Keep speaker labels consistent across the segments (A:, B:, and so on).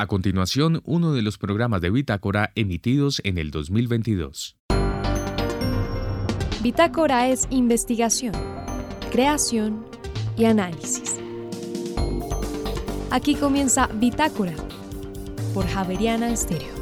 A: A continuación, uno de los programas de Bitácora emitidos en el 2022.
B: Bitácora es investigación, creación y análisis. Aquí comienza Bitácora por Javeriana Estéreo.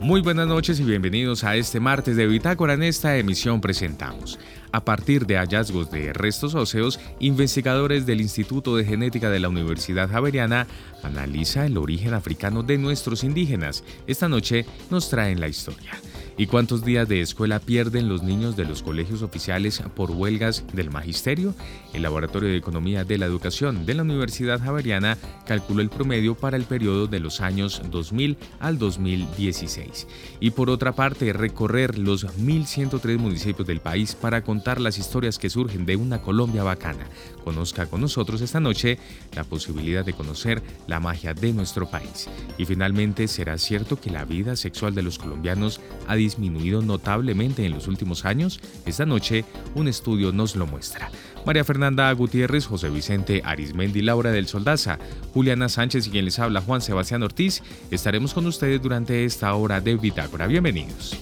A: Muy buenas noches y bienvenidos a este martes de Bitácora. En esta emisión presentamos a partir de hallazgos de restos óseos, investigadores del Instituto de Genética de la Universidad Javeriana analiza el origen africano de nuestros indígenas. Esta noche nos traen la historia. ¿Y cuántos días de escuela pierden los niños de los colegios oficiales por huelgas del magisterio? El Laboratorio de Economía de la Educación de la Universidad Javeriana calculó el promedio para el periodo de los años 2000 al 2016. Y por otra parte, recorrer los 1.103 municipios del país para contar las historias que surgen de una Colombia bacana. Conozca con nosotros esta noche la posibilidad de conocer la magia de nuestro país. Y finalmente, ¿será cierto que la vida sexual de los colombianos ha disminuido notablemente en los últimos años? Esta noche un estudio nos lo muestra. María Fernanda Gutiérrez, José Vicente Arismendi, Laura del Soldaza, Juliana Sánchez y quien les habla Juan Sebastián Ortiz, estaremos con ustedes durante esta hora de Bitácora. Bienvenidos.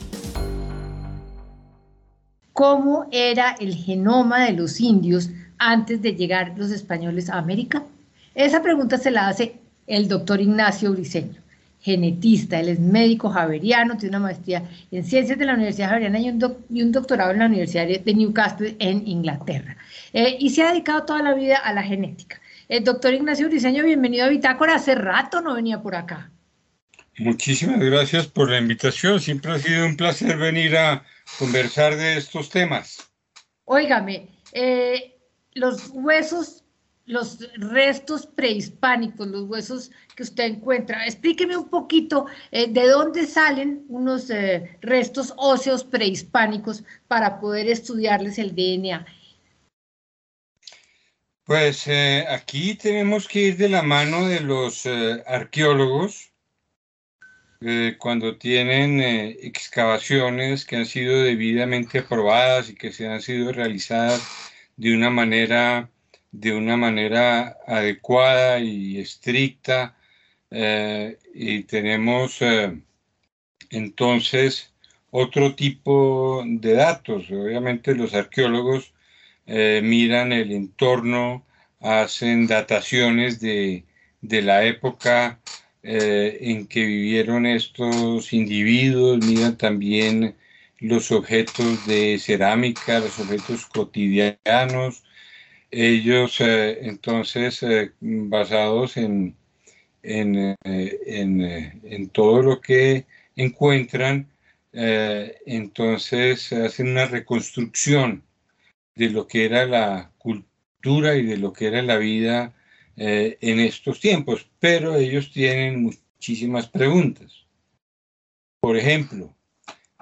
C: ¿Cómo era el genoma de los indios antes de llegar los españoles a América? Esa pregunta se la hace el doctor Ignacio Briceño genetista, él es médico javeriano, tiene una maestría en ciencias de la Universidad Javeriana y un, doctorado en la Universidad de Newcastle en Inglaterra. Eh, y se ha dedicado toda la vida a la genética. El doctor Ignacio Briseño, bienvenido a Bitácora. Hace rato no venía por acá.
D: Muchísimas gracias por la invitación. Siempre ha sido un placer venir a conversar de estos temas.
C: Óigame, eh, los huesos los restos prehispánicos, los huesos que usted encuentra. Explíqueme un poquito eh, de dónde salen unos eh, restos óseos prehispánicos para poder estudiarles el DNA.
D: Pues eh, aquí tenemos que ir de la mano de los arqueólogos cuando tienen excavaciones que han sido debidamente aprobadas y que se han sido realizadas de una manera de una manera adecuada y estricta eh, y tenemos eh, entonces otro tipo de datos. Obviamente los arqueólogos eh, miran el entorno, hacen dataciones de, de la época en que vivieron estos individuos, miran también los objetos de cerámica, los objetos cotidianos, ellos eh, entonces, eh, basados en, en, eh, en, todo lo que encuentran, entonces hacen una reconstrucción de lo que era la cultura y de lo que era la vida en estos tiempos, pero ellos tienen muchísimas preguntas. Por ejemplo,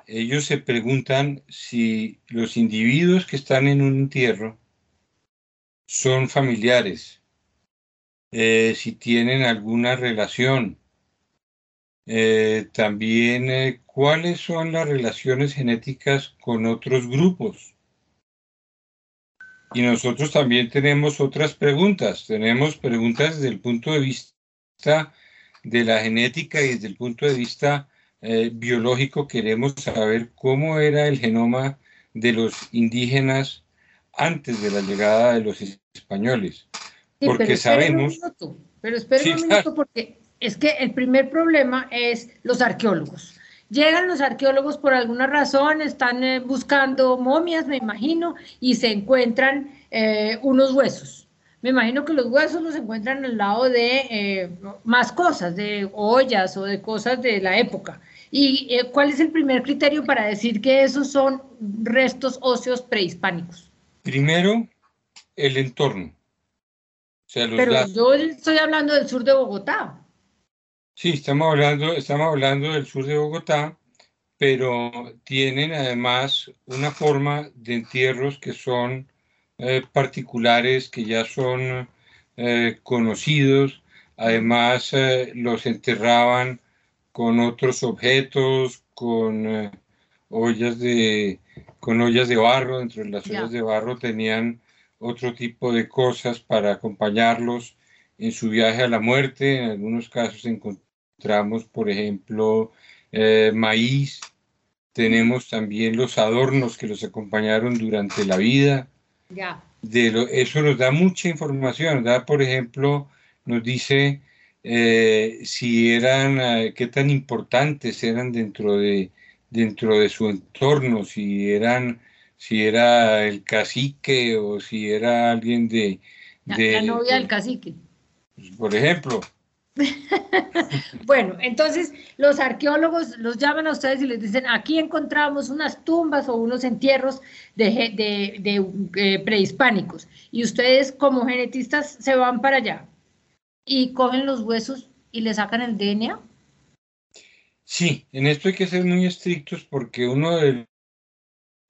D: ellos se preguntan si los individuos que están en un entierro son familiares, eh, si tienen alguna relación. Eh, también eh, cuáles son las relaciones genéticas con otros grupos. Y nosotros también tenemos otras preguntas. Tenemos preguntas desde el punto de vista de la genética y desde el punto de vista biológico. Queremos saber cómo era el genoma de los indígenas antes de la llegada de los españoles. porque sabemos...
C: pero esperen un minuto porque es que el primer problema es los arqueólogos. Llegan los arqueólogos por alguna razón, están eh, buscando momias, me imagino, y se encuentran eh, unos huesos. Me imagino que los huesos los encuentran al lado de eh, más cosas, de ollas o de cosas de la época. ¿Y cuál es el primer criterio para decir que esos son restos óseos prehispánicos?
D: Primero, el entorno.
C: Pero yo estoy hablando del sur de Bogotá.
D: Sí, estamos hablando, estamos hablando del sur de Bogotá, pero tienen además una forma de entierros que son eh, particulares, que ya son eh, conocidos. Además, eh, los enterraban con otros objetos, con ollas de, con ollas de barro, dentro de las ollas de barro tenían otro tipo de cosas para acompañarlos en su viaje a la muerte, en algunos casos encontramos, por ejemplo, eh, maíz, tenemos también los adornos que los acompañaron durante la vida.
C: Ya.
D: De lo, eso nos da mucha información, da, por ejemplo, nos dice eh, si eran, eh, qué tan importantes eran dentro de, dentro de su entorno, si eran, si era el cacique o si era alguien de...
C: de la, novia del cacique.
D: Pues, por ejemplo.
C: bueno, entonces los arqueólogos los llaman a ustedes y les dicen, aquí encontramos unas tumbas o unos entierros de, de, eh, prehispánicos y ustedes como genetistas se van para allá y cogen los huesos y le sacan el DNA?
D: Sí, en esto hay que ser muy estrictos porque uno de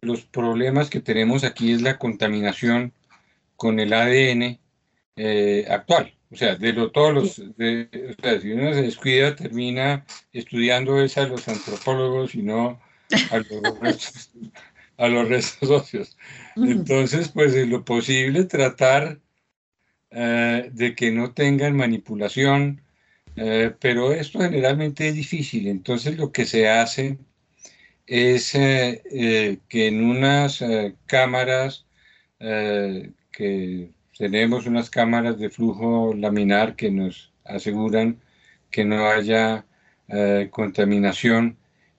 D: los problemas que tenemos aquí es la contaminación con el ADN eh, actual. O sea, de lo, todos los, de, o sea, si uno se descuida, termina estudiando eso a los antropólogos y no a los restos, a los restos óseos. Entonces, pues en lo posible tratar eh, de que no tengan manipulación, eh, pero esto generalmente es difícil. Entonces lo que se hace es eh, que en unas cámaras que tenemos unas cámaras de flujo laminar que nos aseguran que no haya contaminación,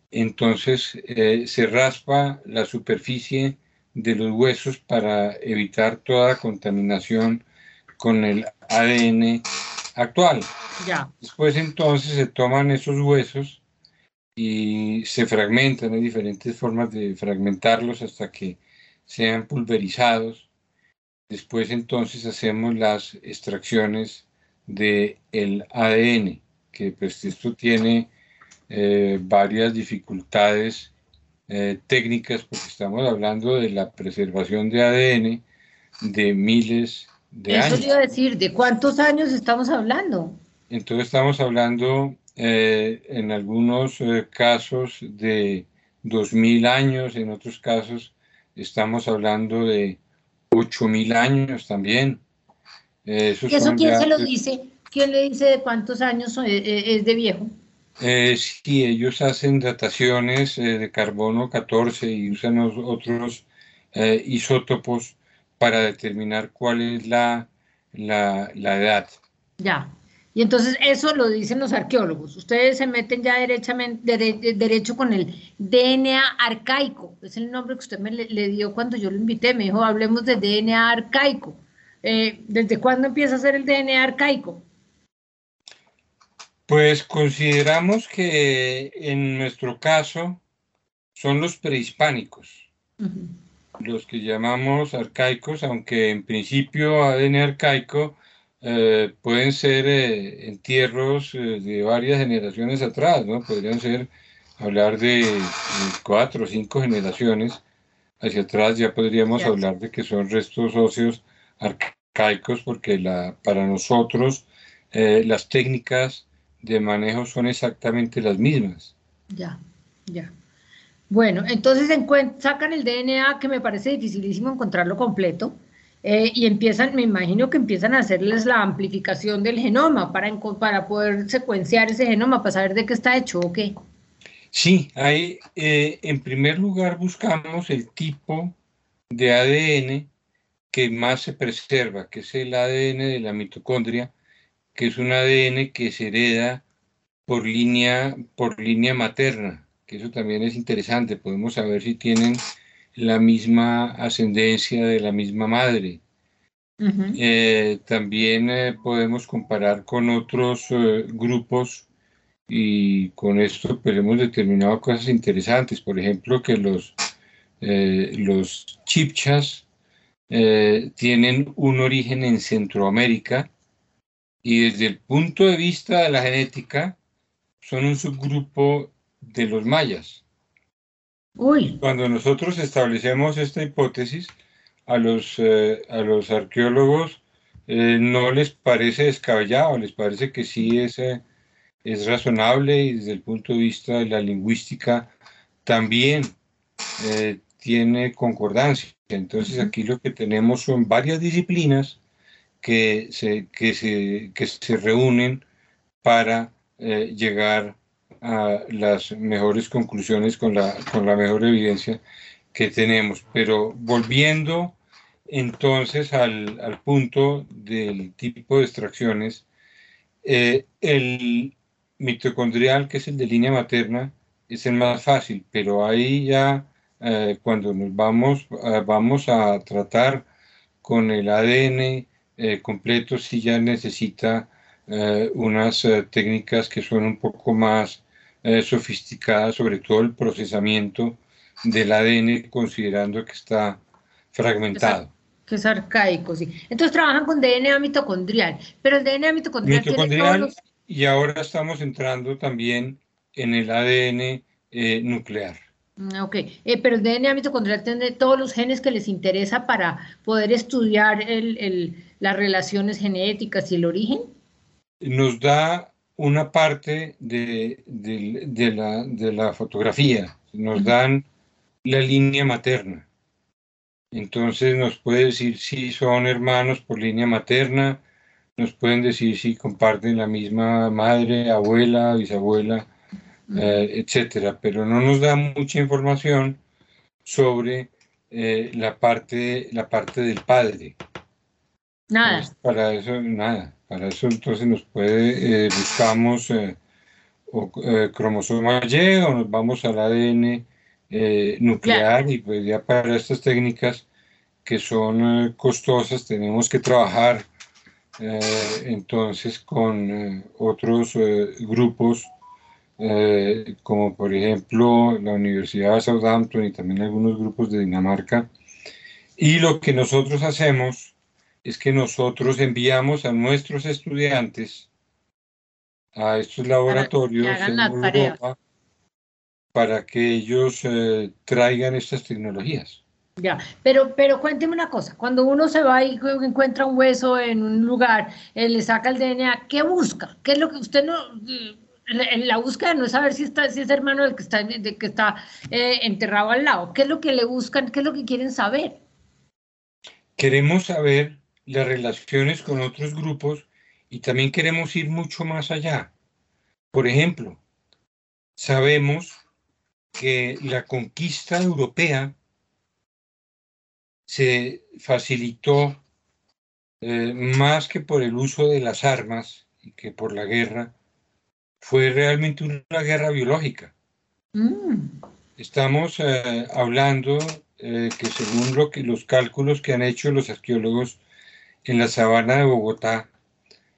D: entonces se raspa la superficie de los huesos para evitar toda contaminación con el ADN actual.
C: Ya.
D: Después entonces se toman esos huesos y se fragmentan, hay diferentes formas de fragmentarlos hasta que sean pulverizados. Después entonces hacemos las extracciones del el ADN, que pues esto tiene eh, varias dificultades eh, técnicas porque estamos hablando de la preservación de ADN de miles
C: eso iba a decir, ¿de cuántos años estamos hablando?
D: Entonces estamos hablando eh, en algunos eh, casos de 2.000 años, en otros casos estamos hablando de 8.000 años también.
C: Eh, ¿Y eso quién se lo dice? ¿Quién le dice de cuántos años es de viejo?
D: sí, ellos hacen dataciones de carbono 14 y usan otros isótopos para determinar cuál es la, la, edad.
C: Ya. Y entonces eso lo dicen los arqueólogos. Ustedes se meten ya derechamente, derecho con el DNA arcaico. Es el nombre que usted me le, dio cuando yo lo invité. Me dijo, hablemos de DNA arcaico. Eh, ¿Desde cuándo empieza a ser el DNA arcaico?
D: Pues consideramos que en nuestro caso son los prehispánicos los que llamamos arcaicos, aunque en principio ADN arcaico eh, pueden ser eh, entierros eh, de varias generaciones atrás, ¿no? Podrían ser, hablar de, cuatro o cinco generaciones hacia atrás, ya podríamos hablar de que son restos óseos arcaicos, porque la, para nosotros las técnicas de manejo son exactamente las mismas.
C: Ya, ya. Bueno, entonces sacan el DNA, que me parece dificilísimo encontrarlo completo, eh, y empiezan, me imagino que empiezan a hacerles la amplificación del genoma para, para poder secuenciar ese genoma, para saber de qué está hecho o qué.
D: Sí, hay, eh, en primer lugar buscamos el tipo de ADN que más se preserva, que es el ADN de la mitocondria, que es un ADN que se hereda por línea, por línea materna que eso también es interesante, podemos saber si tienen la misma ascendencia de la misma madre. Eh, también eh, podemos comparar con otros eh, grupos y con esto pues, hemos determinado cosas interesantes. Por ejemplo, que los, los chipchas tienen un origen en Centroamérica y desde el punto de vista de la genética son un subgrupo de los mayas. Cuando nosotros establecemos esta hipótesis, a los, eh, a los arqueólogos eh, no les parece descabellado, les parece que sí es, eh, es razonable y desde el punto de vista de la lingüística también tiene concordancia. Entonces aquí lo que tenemos son varias disciplinas que se, que se, que se reúnen para llegar a las mejores conclusiones con la, con la mejor evidencia que tenemos. Pero volviendo entonces al, al punto del tipo de extracciones, eh, el mitocondrial, que es el de línea materna, es el más fácil, pero ahí ya eh, cuando nos vamos, eh, vamos a tratar con el ADN completo, sí ya necesita unas técnicas que son un poco más sofisticadas, sobre todo el procesamiento del ADN, considerando que está fragmentado
C: que es arcaico, sí. Entonces trabajan con DNA mitocondrial, pero el DNA mitocondrial,
D: mitocondrial y ahora estamos entrando también en el ADN eh, nuclear.
C: Mm, ok, eh, pero el DNA mitocondrial tiene todos los genes que les interesa para poder estudiar el, el, las relaciones genéticas y el origen.
D: Nos da una parte de, de, de la, de la, fotografía, nos dan la línea materna. Entonces nos puede decir si son hermanos por línea materna, nos pueden decir si comparten la misma madre, abuela, bisabuela, eh, etcétera, pero no nos da mucha información sobre eh, la parte la parte del padre.
C: Nada.
D: para eso nada. Para eso entonces nos puede eh, buscamos o, cromosoma Y o nos vamos al ADN eh, nuclear y pues ya para estas técnicas que son eh, costosas tenemos que trabajar eh, entonces con otros grupos como por ejemplo la Universidad de Southampton y también algunos grupos de Dinamarca y lo que nosotros hacemos es que nosotros enviamos a nuestros estudiantes a estos laboratorios en Europa para que ellos eh, traigan estas tecnologías.
C: Ya, pero, pero cuénteme una cosa, cuando uno se va y encuentra un hueso en un lugar, eh, le saca el DNA, ¿qué busca? ¿Qué es lo que usted no... La, búsqueda no es saber si, está, si es hermano del que está, de que está eh, enterrado al lado. ¿Qué es lo que le buscan? ¿Qué es lo que quieren saber?
D: Queremos saber las relaciones con otros grupos y también queremos ir mucho más allá. Por ejemplo, sabemos que la conquista europea se facilitó eh, más que por el uso de las armas y que por la guerra, fue realmente una guerra biológica. Mm. Estamos eh, hablando eh, que según lo que, los cálculos que han hecho los arqueólogos en la sabana de Bogotá,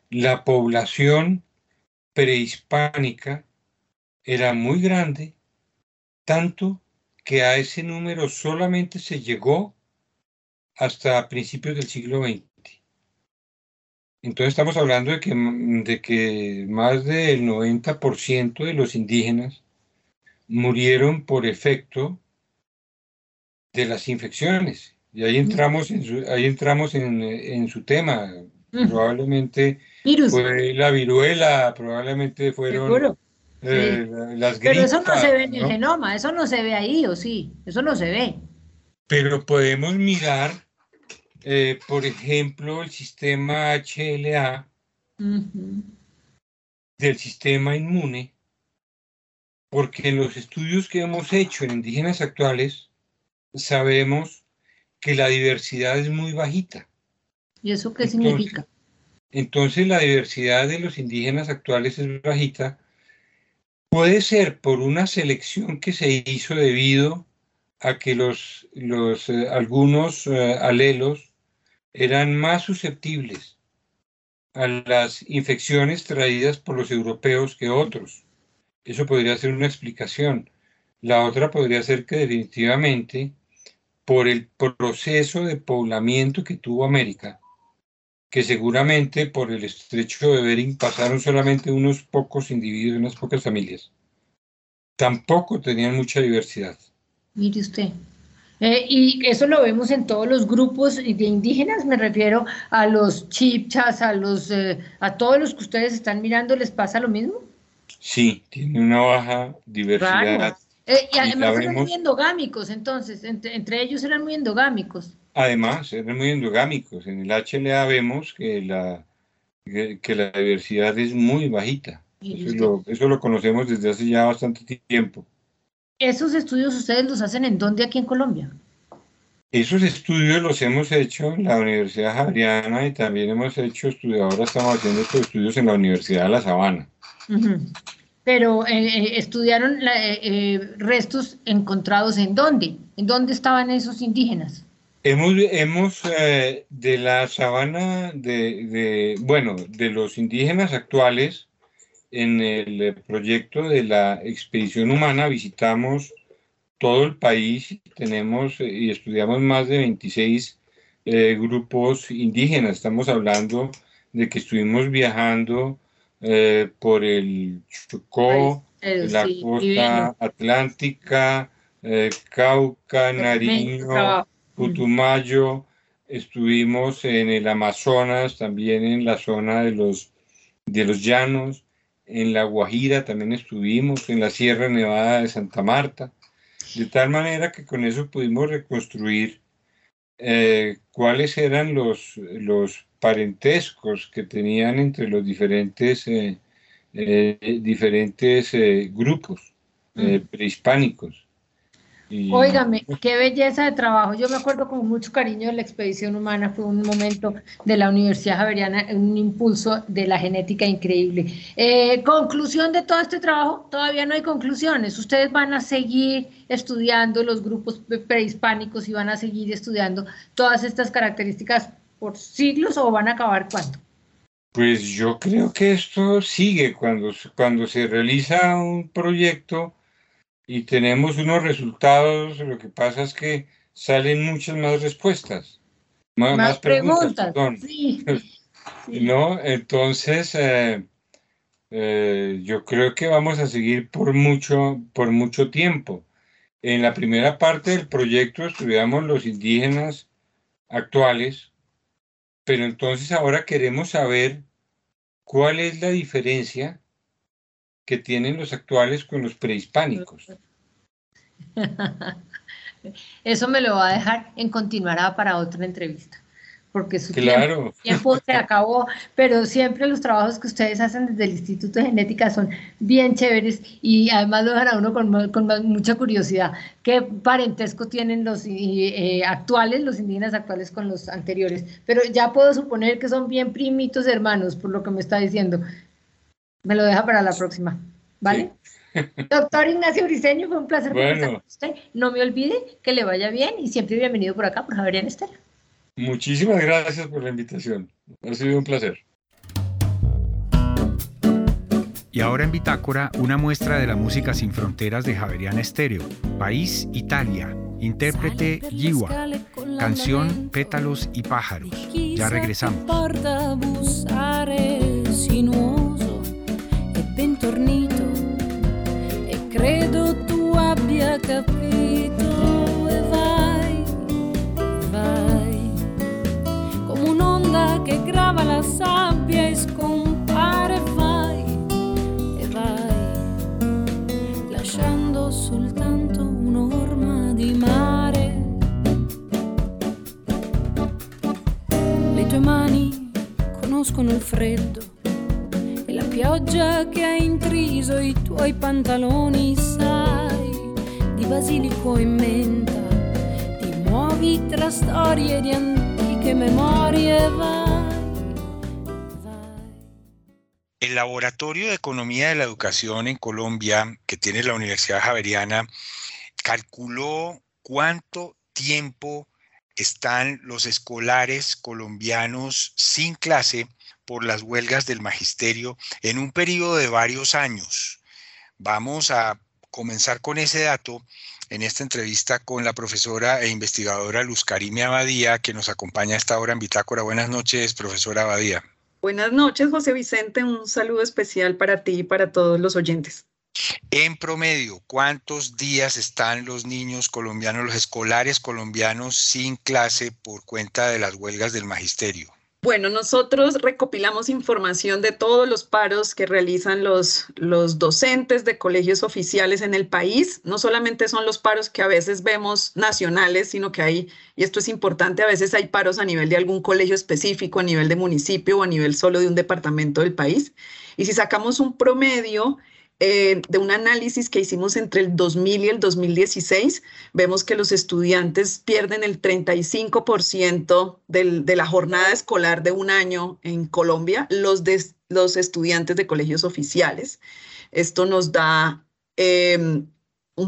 D: la población prehispánica era muy grande tanto que a ese número solamente se llegó hasta principios del siglo XX. Entonces estamos hablando de que, de que más del 90% de los indígenas murieron por efecto de las infecciones. Y ahí entramos en su, ahí entramos en, su tema. Probablemente fue la viruela, probablemente fueron
C: eh, Pero eso no se ve en el genoma, eso no se ve ahí, ¿o sí? Eso no se ve.
D: Pero podemos mirar, eh, por ejemplo, el sistema HLA del sistema inmune, porque en los estudios que hemos hecho en indígenas actuales, sabemos que la diversidad es muy bajita.
C: ¿Y eso qué significa?
D: Entonces la diversidad de los indígenas actuales es bajita Puede ser por una selección que se hizo debido a que los, los eh, algunos eh, alelos eran más susceptibles a las infecciones traídas por los europeos que otros. Eso podría ser una explicación. La otra podría ser que definitivamente por el proceso de poblamiento que tuvo América, que seguramente por el estrecho de Bering pasaron solamente unos pocos individuos, unas pocas familias. Tampoco tenían mucha diversidad.
C: Mire usted. Eh, y eso lo vemos en todos los grupos de indígenas, me refiero a los chipchas, a los, eh, a todos los que ustedes están mirando, ¿les pasa lo mismo?
D: Sí, tiene una baja diversidad.
C: Eh, y además eran muy endogámicos, entonces, entre ellos eran muy endogámicos.
D: Además, eran muy endogámicos. En el HLA vemos que la, que, la diversidad es muy bajita. Eso lo, conocemos desde hace ya bastante tiempo.
C: ¿Esos estudios ustedes los hacen en dónde aquí en Colombia?
D: Esos estudios los hemos hecho en la Universidad Javeriana y también hemos hecho estudios, ahora estamos haciendo estos estudios en la Universidad de La Sabana.
C: Pero eh, eh, estudiaron eh, restos encontrados en dónde? ¿En dónde estaban esos indígenas?
D: Hemos, hemos de la sabana, de, de, bueno, de los indígenas actuales, en el proyecto de la expedición humana visitamos todo el país, tenemos y estudiamos más de 26 grupos indígenas. Estamos hablando de que estuvimos viajando eh, por el Chocó, la costa atlántica, eh, Cauca, Nariño, Putumayo, estuvimos en el Amazonas, también en la zona de los, de los llanos, en la Guajira también estuvimos, en la Sierra Nevada de Santa Marta, de tal manera que con eso pudimos reconstruir eh, cuáles eran los, los parentescos que tenían entre los diferentes, eh, eh, diferentes eh, grupos mm. prehispánicos.
C: Óigame, qué belleza de trabajo. Yo me acuerdo con mucho cariño de la expedición humana. Fue un momento de la Universidad Javeriana, un impulso de la genética increíble. conclusión de todo este trabajo, todavía no hay conclusiones. Ustedes van a seguir estudiando los grupos prehispánicos y van a seguir estudiando todas estas características por siglos o van a acabar cuándo?
D: Pues yo creo que esto sigue cuando, cuando se realiza un proyecto y tenemos unos resultados, lo que pasa es que salen muchas más respuestas,
C: más, preguntas. Sí,
D: ¿No? Entonces, eh, eh, yo creo que vamos a seguir por mucho, por mucho tiempo. En la primera parte del proyecto estudiamos los indígenas actuales, pero entonces ahora queremos saber cuál es la diferencia que tienen los actuales con los prehispánicos.
C: Eso me lo va a dejar en continuará para otra entrevista porque su
D: tiempo,
C: se acabó, pero siempre los trabajos que ustedes hacen desde el Instituto de Genética son bien chéveres y además lo dejan a uno con, mucha curiosidad. ¿Qué parentesco tienen los eh, actuales, los indígenas actuales con los anteriores? Pero ya puedo suponer que son bien primitos hermanos, por lo que me está diciendo. Me lo deja para la próxima, ¿vale? Doctor Ignacio Briceño, fue un placer
D: con
C: usted. No me olvide que le vaya bien y siempre bienvenido por acá por Javier Estela.
D: Muchísimas gracias por la invitación. Ha sido un placer.
E: Y ahora en Bitácora, una muestra de la música sin fronteras de Javeriana Estéreo. País Italia. Intérprete Giwa. Canción Pétalos y Pájaros. Ya regresamos. credo tu abbia capito che grava la sabbia e scompare vai. E vai lasciando soltanto un'orma di mare. Le tue mani conoscono il freddo e la pioggia che ha intriso i tuoi pantaloni sai di basilico e menta ti muovi tra storie di El Laboratorio de Economía de la Educación en Colombia, que tiene la Universidad Javeriana, calculó cuánto tiempo están los escolares colombianos sin clase por las huelgas del magisterio en un periodo de varios años. Vamos a comenzar con ese dato en esta entrevista con la profesora e investigadora Luz Karime Abadía, que nos acompaña a esta hora en Bitácora. Buenas noches, profesora Abadía.
F: Buenas noches, José Vicente. Un saludo especial para ti y para todos los oyentes.
E: En promedio, ¿cuántos días están los niños colombianos, los escolares colombianos sin clase por cuenta de las huelgas del magisterio?
F: Bueno, nosotros recopilamos información de todos los paros que realizan los, los docentes de colegios oficiales en el país. No solamente son los paros que a veces vemos nacionales, sino que hay, y esto es importante, a veces hay paros a nivel de algún colegio específico, a nivel de municipio o a nivel solo de un departamento del país. Y si sacamos un promedio, eh, de un análisis que hicimos entre el 2000 y el 2016, vemos que los estudiantes pierden el 35% de la jornada escolar de un año en Colombia, los, estudiantes de colegios oficiales. Esto nos da em,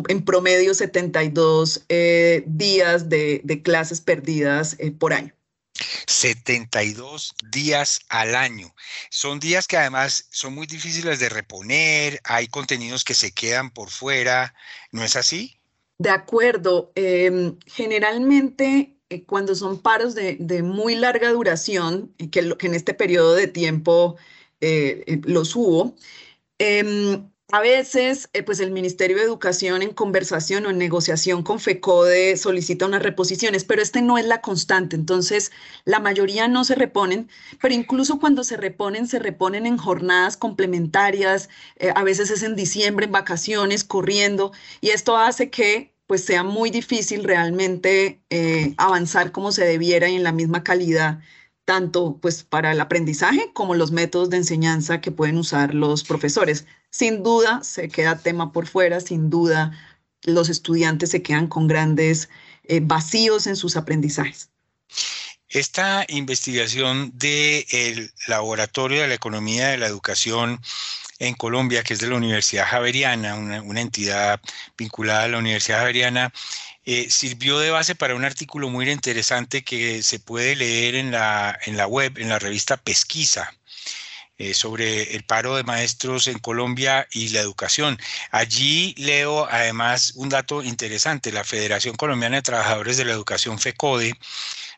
F: en promedio 72 eh, días de, clases perdidas eh, por año.
G: 72 días al año. Son días que además son muy difíciles de reponer, hay contenidos que se quedan por fuera, ¿no es así?
F: De acuerdo. Em, generalmente eh, cuando son paros de, muy larga duración, que, que, en este periodo de tiempo los hubo, em, a veces, eh, pues el Ministerio de Educación en conversación o en negociación con FECODE solicita unas reposiciones, pero este no es la constante. Entonces, la mayoría no se reponen, pero incluso cuando se reponen, se reponen en jornadas complementarias. Eh, a veces es en diciembre, en vacaciones, corriendo, y esto hace que pues sea muy difícil realmente eh, avanzar como se debiera y en la misma calidad tanto pues para el aprendizaje como los métodos de enseñanza que pueden usar los profesores. Sin duda se queda tema por fuera, sin duda los estudiantes se quedan con grandes eh, vacíos en sus aprendizajes.
G: Esta investigación del Laboratorio de la Economía de la Educación en Colombia, que es de la Universidad Javeriana, una, una entidad vinculada a la Universidad Javeriana, eh, sirvió de base para un artículo muy interesante que se puede leer en la, en la web, en la revista Pesquisa. Eh, sobre el paro de maestros en Colombia y la educación. Allí leo además un dato interesante. La Federación Colombiana de Trabajadores de la Educación, FECODE,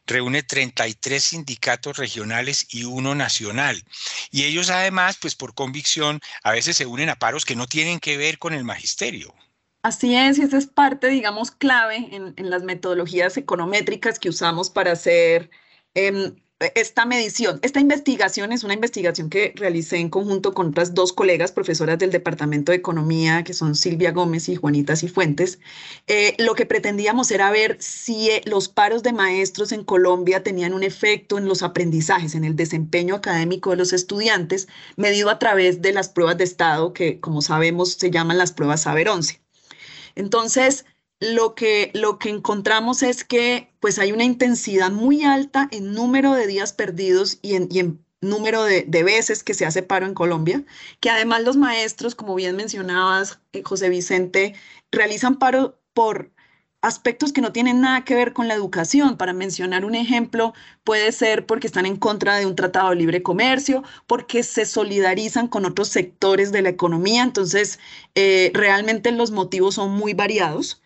G: reúne 33 sindicatos regionales y uno nacional. Y ellos además, pues por convicción, a veces se unen a paros que no tienen que ver con el magisterio.
F: Así es, y esa es parte, digamos, clave en, las metodologías econométricas que usamos para hacer em, esta medición. Esta investigación es una investigación que realicé en conjunto con otras dos colegas profesoras del Departamento de Economía, que son Silvia Gómez y Juanita Cifuentes. Eh, lo que pretendíamos era ver si eh, los paros de maestros en Colombia tenían un efecto en los aprendizajes, en el desempeño académico de los estudiantes, medido a través de las pruebas de estado que, como sabemos, se llaman las pruebas Saber 11. Entonces, lo que, lo que encontramos es que pues hay una intensidad muy alta en número de días perdidos y en, número de, veces que se hace paro en Colombia, que además los maestros, como bien mencionabas, eh, José Vicente, realizan paro por aspectos que no tienen nada que ver con la educación. Para mencionar un ejemplo, puede ser porque están en contra de un tratado de libre comercio, porque se solidarizan con otros sectores de la economía. Entonces, eh, realmente los motivos son muy variados.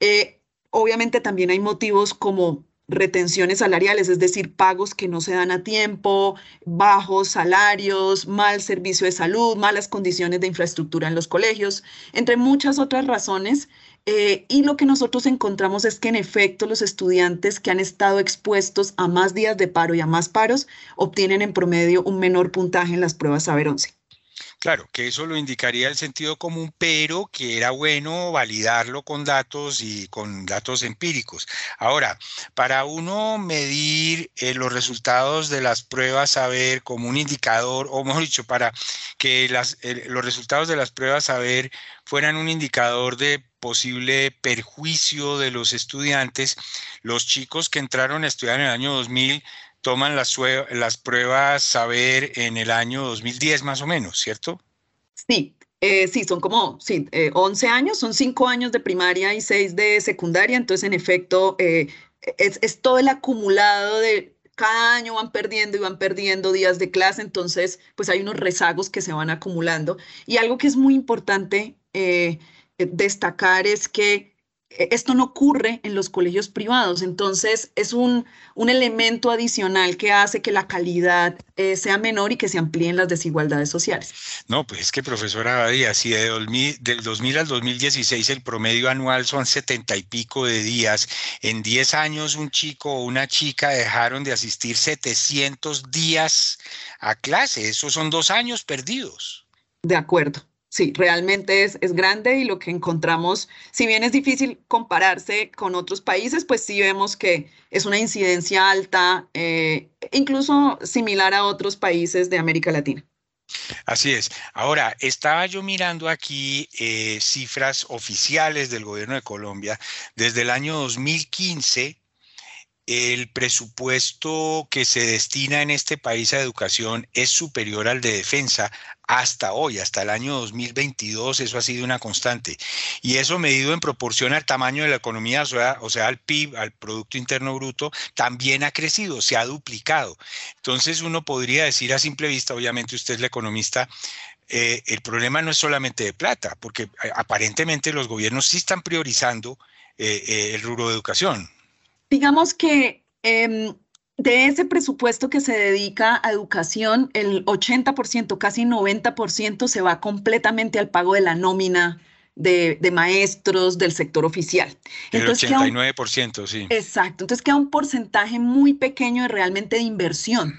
F: Eh, obviamente también hay motivos como retenciones salariales, es decir, pagos que no se dan a tiempo, bajos salarios, mal servicio de salud, malas condiciones de infraestructura en los colegios, entre muchas otras razones eh, y lo que nosotros encontramos es que en efecto los estudiantes que han estado expuestos a más días de paro y a más paros obtienen en promedio un menor puntaje en las pruebas Saber 11.
G: Claro, que eso lo indicaría el sentido común, pero que era bueno validarlo con datos y con datos empíricos. Ahora, para uno medir eh, los resultados de las pruebas, saber como un indicador, o mejor dicho, para que los resultados de las pruebas, saber fueran un indicador de posible perjuicio de los estudiantes, los chicos que entraron a estudiar en el año 2000 toman las, pruebas saber en el año 2010 más o menos, ¿cierto?
F: Sí, eh, sí, son como sí, 11 eh, años, son 5 años de primaria y 6 de secundaria, entonces en efecto eh, es, es, todo el acumulado de cada año van perdiendo y van perdiendo días de clase, entonces pues hay unos rezagos que se van acumulando. Y algo que es muy importante destacar es que e-, esto no ocurre en los colegios privados, entonces es un, elemento adicional que hace que la calidad eh, sea menor y que se amplíen las desigualdades sociales.
G: No, pues es que profesora Badía, si de del 2000 al 2016 el promedio anual son setenta y pico de días, en 10 años un chico o una chica dejaron de asistir 700 días a clase, esos son dos años perdidos.
F: De acuerdo. Sí, realmente es, es, grande y lo que encontramos, si bien es difícil compararse con otros países, pues sí vemos que es una incidencia alta, eh, incluso similar a otros países de América Latina.
G: Así es. Ahora, estaba yo mirando aquí eh, cifras oficiales del gobierno de Colombia. Desde el año 2015, el presupuesto que se destina en este país a educación es superior al de defensa hasta hoy, hasta el año 2022, eso ha sido una constante. Y eso medido en proporción al tamaño de la economía, o sea, al PIB, al Producto Interno Bruto, también ha crecido, se ha duplicado. Entonces uno podría decir a simple vista, obviamente usted es la economista, eh, el problema no es solamente de plata, porque eh, aparentemente los gobiernos sí están priorizando eh, el rubro de educación.
F: Digamos que em, de ese presupuesto que se dedica a educación, el 80%, casi 90% se va completamente al pago de la nómina de, maestros del sector oficial.
G: El 89%, sí.
F: Exacto. Entonces queda un porcentaje muy pequeño de realmente de inversión.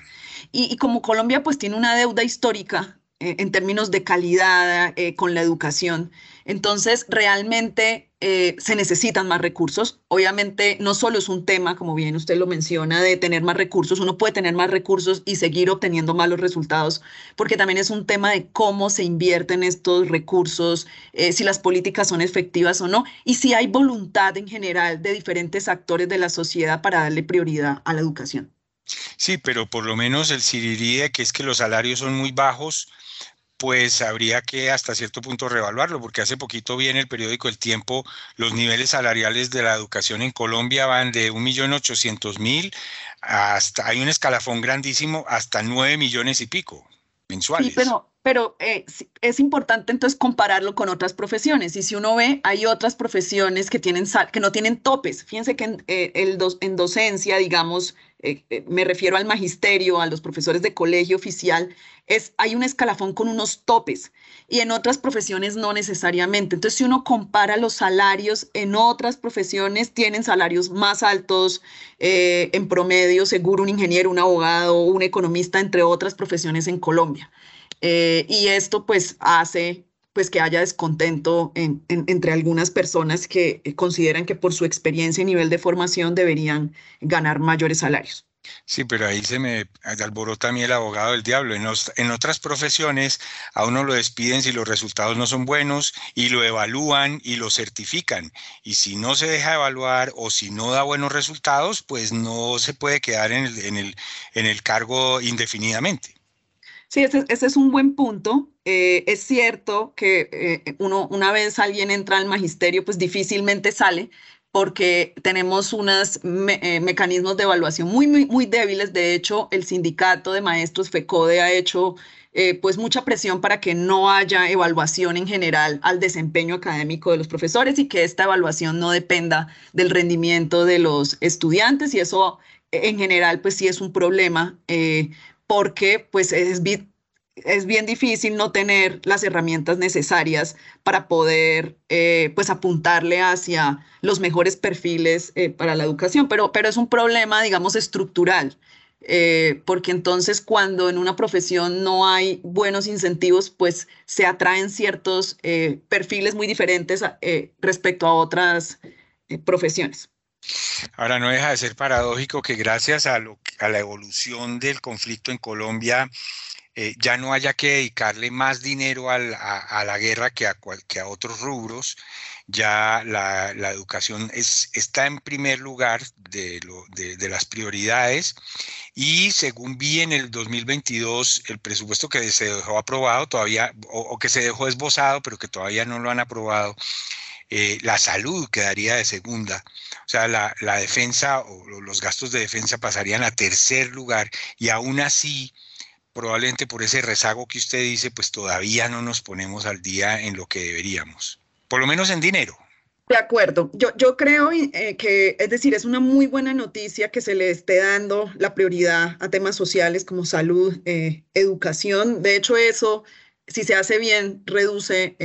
F: Y, y como Colombia pues tiene una deuda histórica eh, en términos de calidad eh, con la educación. Entonces, realmente eh, se necesitan más recursos. Obviamente, no solo es un tema, como bien usted lo menciona, de tener más recursos. Uno puede tener más recursos y seguir obteniendo malos resultados, porque también es un tema de cómo se invierten estos recursos, si las políticas son efectivas o no, y si hay voluntad en general de diferentes actores de la sociedad para darle prioridad a la educación.
G: Sí, pero por lo menos el de que es que los salarios son muy bajos, pues habría que hasta cierto punto reevaluarlo, porque hace poquito vi en el periódico El Tiempo los niveles salariales de la educación en Colombia van de 1.800.000 hasta, hay un escalafón grandísimo, hasta 9 millones y pico mensuales.
F: Sí, pero, pero eh, es importante entonces compararlo con otras profesiones. Y si uno ve, hay otras profesiones que, tienen que no tienen topes. Fíjense que en, eh, el en docencia, digamos, eh, eh, me refiero al magisterio, a los profesores de colegio oficial, es, hay un escalafón con unos topes y en otras profesiones no necesariamente. Entonces, si uno compara los salarios en otras profesiones, tienen salarios más altos eh, en promedio, seguro un ingeniero, un abogado, un economista, entre otras profesiones en Colombia. y esto pues hace pues que haya descontento entre algunas personas que eh, consideran que por su experiencia y nivel de formación deberían ganar mayores salarios.
G: Sí, pero ahí se me alborota a mí el abogado del diablo. En, en, otras profesiones a uno lo despiden si los resultados no son buenos y lo evalúan y lo certifican. Y si no se deja evaluar o si no da buenos resultados, pues no se puede quedar en en en el cargo indefinidamente.
F: Sí, ese, es un buen punto. Eh, es cierto que eh, uno, una vez alguien entra al magisterio, pues difícilmente sale porque tenemos unos eh, mecanismos de evaluación muy, muy, muy débiles. De hecho, el sindicato de maestros FECODE ha hecho pues mucha presión para que no haya evaluación en general al desempeño académico de los profesores y que esta evaluación no dependa del rendimiento de los estudiantes y eso en general pues sí es un problema porque pues es, es bien difícil no tener las herramientas necesarias para poder eh, pues apuntarle hacia los mejores perfiles eh, para la educación, pero, pero es un problema, digamos, estructural. Eh, porque entonces cuando en una profesión no hay buenos incentivos, pues se atraen ciertos perfiles muy diferentes respecto a otras profesiones.
G: Ahora, no deja de ser paradójico que gracias a, la evolución del conflicto en Colombia, eh, ya no haya que dedicarle más dinero a, la guerra que a, a otros rubros, ya la, educación está en primer lugar de, las prioridades. Y según vi en el 2022, el presupuesto que se dejó aprobado todavía, o que se dejó esbozado, pero que todavía no lo han aprobado, eh, la salud quedaría de segunda. O sea, la, defensa o los gastos de defensa pasarían a tercer lugar y aún así, probablemente por ese rezago que usted dice, pues todavía no nos ponemos al día en lo que deberíamos, por lo menos en dinero.
F: De acuerdo, yo, yo creo eh, que, es decir, es una muy buena noticia que se le esté dando la prioridad a temas sociales como salud, eh, educación. De hecho, eso si se hace bien, reduce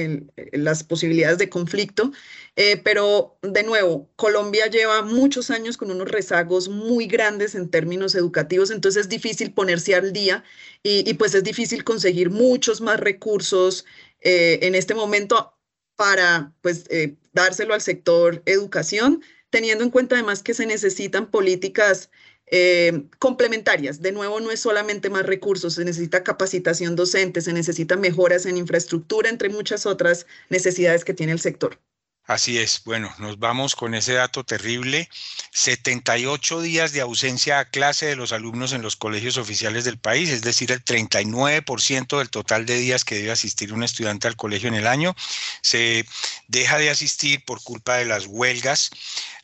F: las posibilidades de conflicto. Eh, pero de nuevo, Colombia lleva muchos años con unos rezagos muy grandes en términos educativos, entonces es difícil ponerse al día y, pues es difícil conseguir muchos más recursos eh, en este momento para pues eh, dárselo al sector educación, teniendo en cuenta además que se necesitan políticas eh, complementarias. De nuevo, no es solamente más recursos, se necesita capacitación docente, se necesitan mejoras en infraestructura, entre muchas otras necesidades que tiene el sector.
G: Así es, bueno, nos vamos con ese dato terrible. 78 días de ausencia a clase de los alumnos en los colegios oficiales del país, es decir, el 39% del total de días que debe asistir un estudiante al colegio en el año. Se deja de asistir por culpa de las huelgas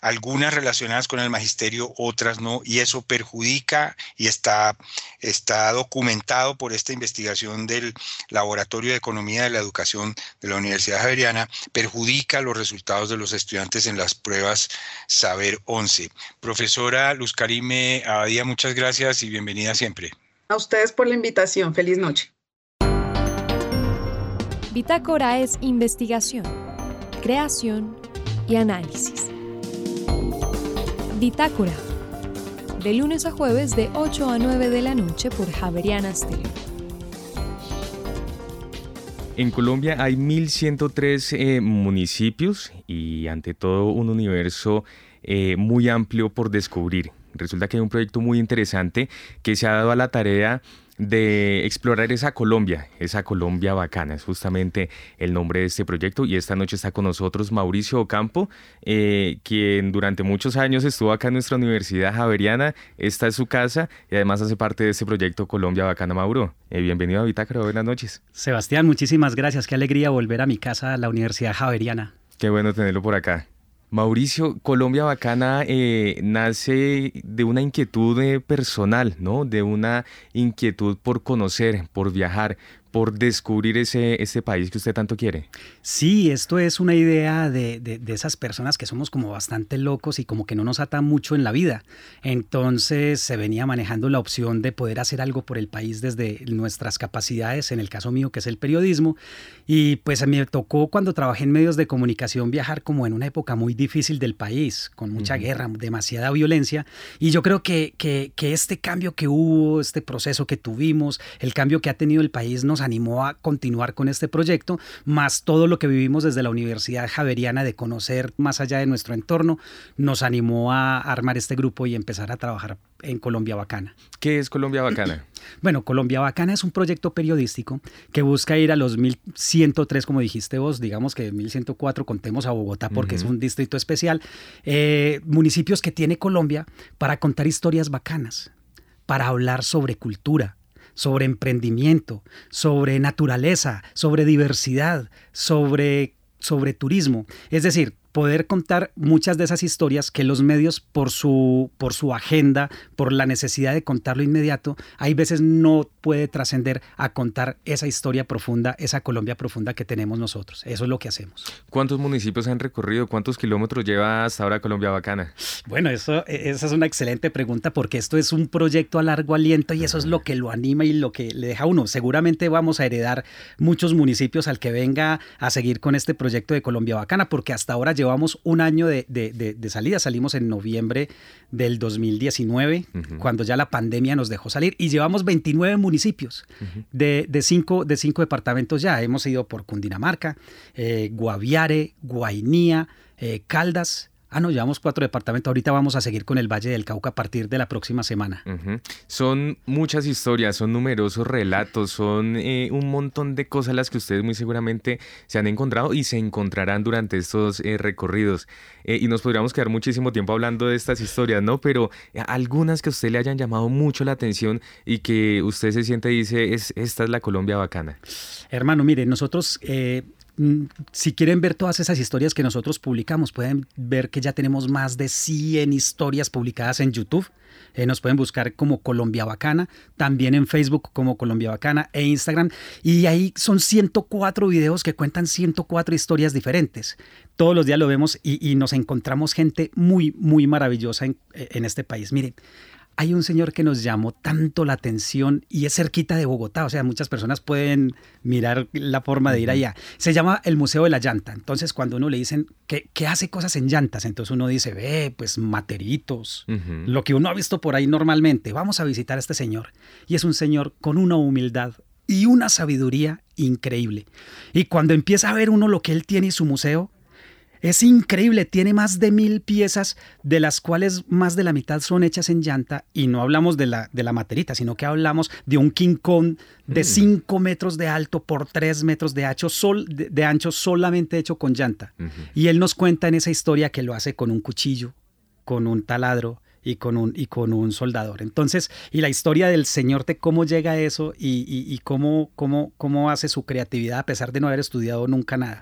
G: algunas relacionadas con el magisterio, otras no, y eso perjudica y está, está documentado por esta investigación del Laboratorio de Economía de la Educación de la Universidad Javeriana, perjudica los resultados de los estudiantes en las pruebas Saber 11. Profesora Luz Karime Abadía, muchas gracias y bienvenida siempre.
F: A ustedes por la invitación. Feliz noche.
B: Bitácora es investigación, creación y análisis. Bitácora. De lunes a jueves de 8 a 9 de la noche por Javeriana Stereo.
A: En Colombia hay 1.103 eh, municipios y ante todo un universo eh, muy amplio por descubrir. Resulta que hay un proyecto muy interesante que se ha dado a la tarea de explorar esa Colombia, esa Colombia bacana, es justamente el nombre de este proyecto y esta noche está con nosotros Mauricio Ocampo, eh, quien durante muchos años estuvo acá en nuestra Universidad Javeriana, esta es su casa y además hace parte de este proyecto Colombia Bacana Mauro. Eh, bienvenido a Bitácora, buenas noches.
H: Sebastián, muchísimas gracias, qué alegría volver a mi casa, a la Universidad Javeriana.
A: Qué bueno tenerlo por acá. Mauricio, Colombia Bacana eh, nace de una inquietud eh, personal, ¿no? De una inquietud por conocer, por viajar, por descubrir ese, ese país que usted tanto quiere.
H: Sí, esto es una idea de, de, esas personas que somos como bastante locos y como que no nos ata mucho en la vida. Entonces se venía manejando la opción de poder hacer algo por el país desde nuestras capacidades, en el caso mío que es el periodismo. Y pues me tocó cuando trabajé en medios de comunicación viajar como en una época muy difícil del país, con mucha guerra, demasiada violencia. Y yo creo que, que, que este cambio que hubo, este proceso que tuvimos, el cambio que ha tenido el país nos animó a continuar con este proyecto, más todo lo que vivimos desde la Universidad Javeriana de conocer más allá de nuestro entorno, nos animó a armar este grupo y empezar a trabajar en Colombia Bacana.
A: ¿Qué es Colombia Bacana?
H: Bueno, Colombia Bacana es un proyecto periodístico que busca ir a los 1103, como dijiste vos, digamos que 1104, contemos a Bogotá porque es un distrito especial, eh, municipios que tiene Colombia para contar historias bacanas, para hablar sobre cultura, sobre emprendimiento, sobre naturaleza, sobre diversidad, sobre, sobre turismo. Es decir, poder contar muchas de esas historias que los medios por su, por su agenda, por la necesidad de contarlo inmediato, hay veces no puede trascender a contar esa historia profunda, esa Colombia profunda que tenemos nosotros. Eso es lo que hacemos.
A: ¿Cuántos municipios han recorrido? ¿Cuántos kilómetros lleva hasta ahora Colombia Bacana?
H: Bueno, eso, e, esa es una excelente pregunta porque esto es un proyecto a largo aliento y eso es lo que lo anima y lo que le deja a uno. Seguramente vamos a heredar muchos municipios al que venga a seguir con este proyecto de Colombia Bacana porque hasta ahora llevamos un año de, salida, salimos en noviembre del 2019, cuando ya la pandemia nos dejó salir, y llevamos 29 municipios de, cinco, de cinco departamentos ya. Hemos ido por Cundinamarca, eh, Guaviare, Guainía, eh, Caldas, Ah, no, llevamos cuatro departamentos. Ahorita vamos a seguir con el Valle del Cauca a partir de la próxima semana.
A: Son muchas historias, son numerosos relatos, son eh, un montón de cosas las que ustedes muy seguramente se han encontrado y se encontrarán durante estos eh, recorridos. Eh, y nos podríamos quedar muchísimo tiempo hablando de estas historias, ¿no? Pero algunas que a usted le hayan llamado mucho la atención y que usted se siente y dice, es, esta es la Colombia bacana.
H: Hermano, mire, nosotros si quieren ver todas esas historias que nosotros publicamos, pueden ver que ya tenemos más de 100 historias publicadas en YouTube. Eh, nos pueden buscar como Colombia Bacana, también en Facebook como Colombia Bacana e Instagram. Y ahí son 104 videos que cuentan 104 historias diferentes. Todos los días lo vemos y, nos encontramos gente muy, muy maravillosa en este país. Miren, hay un señor que nos llamó tanto la atención y es cerquita de Bogotá, o sea, muchas personas pueden mirar la forma de ir allá. Se llama el Museo de la Llanta. Entonces, cuando uno le dicen que, hace cosas en llantas, entonces uno dice, ve, pues materitos, lo que uno ha visto por ahí normalmente. Vamos a visitar a este señor. Y es un señor con una humildad y una sabiduría increíble. Y cuando empieza a ver uno lo que él tiene y su museo, Es increíble, tiene más de mil piezas, de las cuales más de la mitad son hechas en llanta, y no hablamos de la, de la materita, sino que hablamos de un King Kong de 5 mm. metros de alto por 3 metros de ancho, sol, de, ancho solamente hecho con llanta. Y él nos cuenta en esa historia que lo hace con un cuchillo, con un taladro, y con un, y con un soldador. Entonces, y la historia del señor de cómo llega a eso y, cómo, cómo, cómo hace su creatividad a pesar de no haber estudiado nunca nada.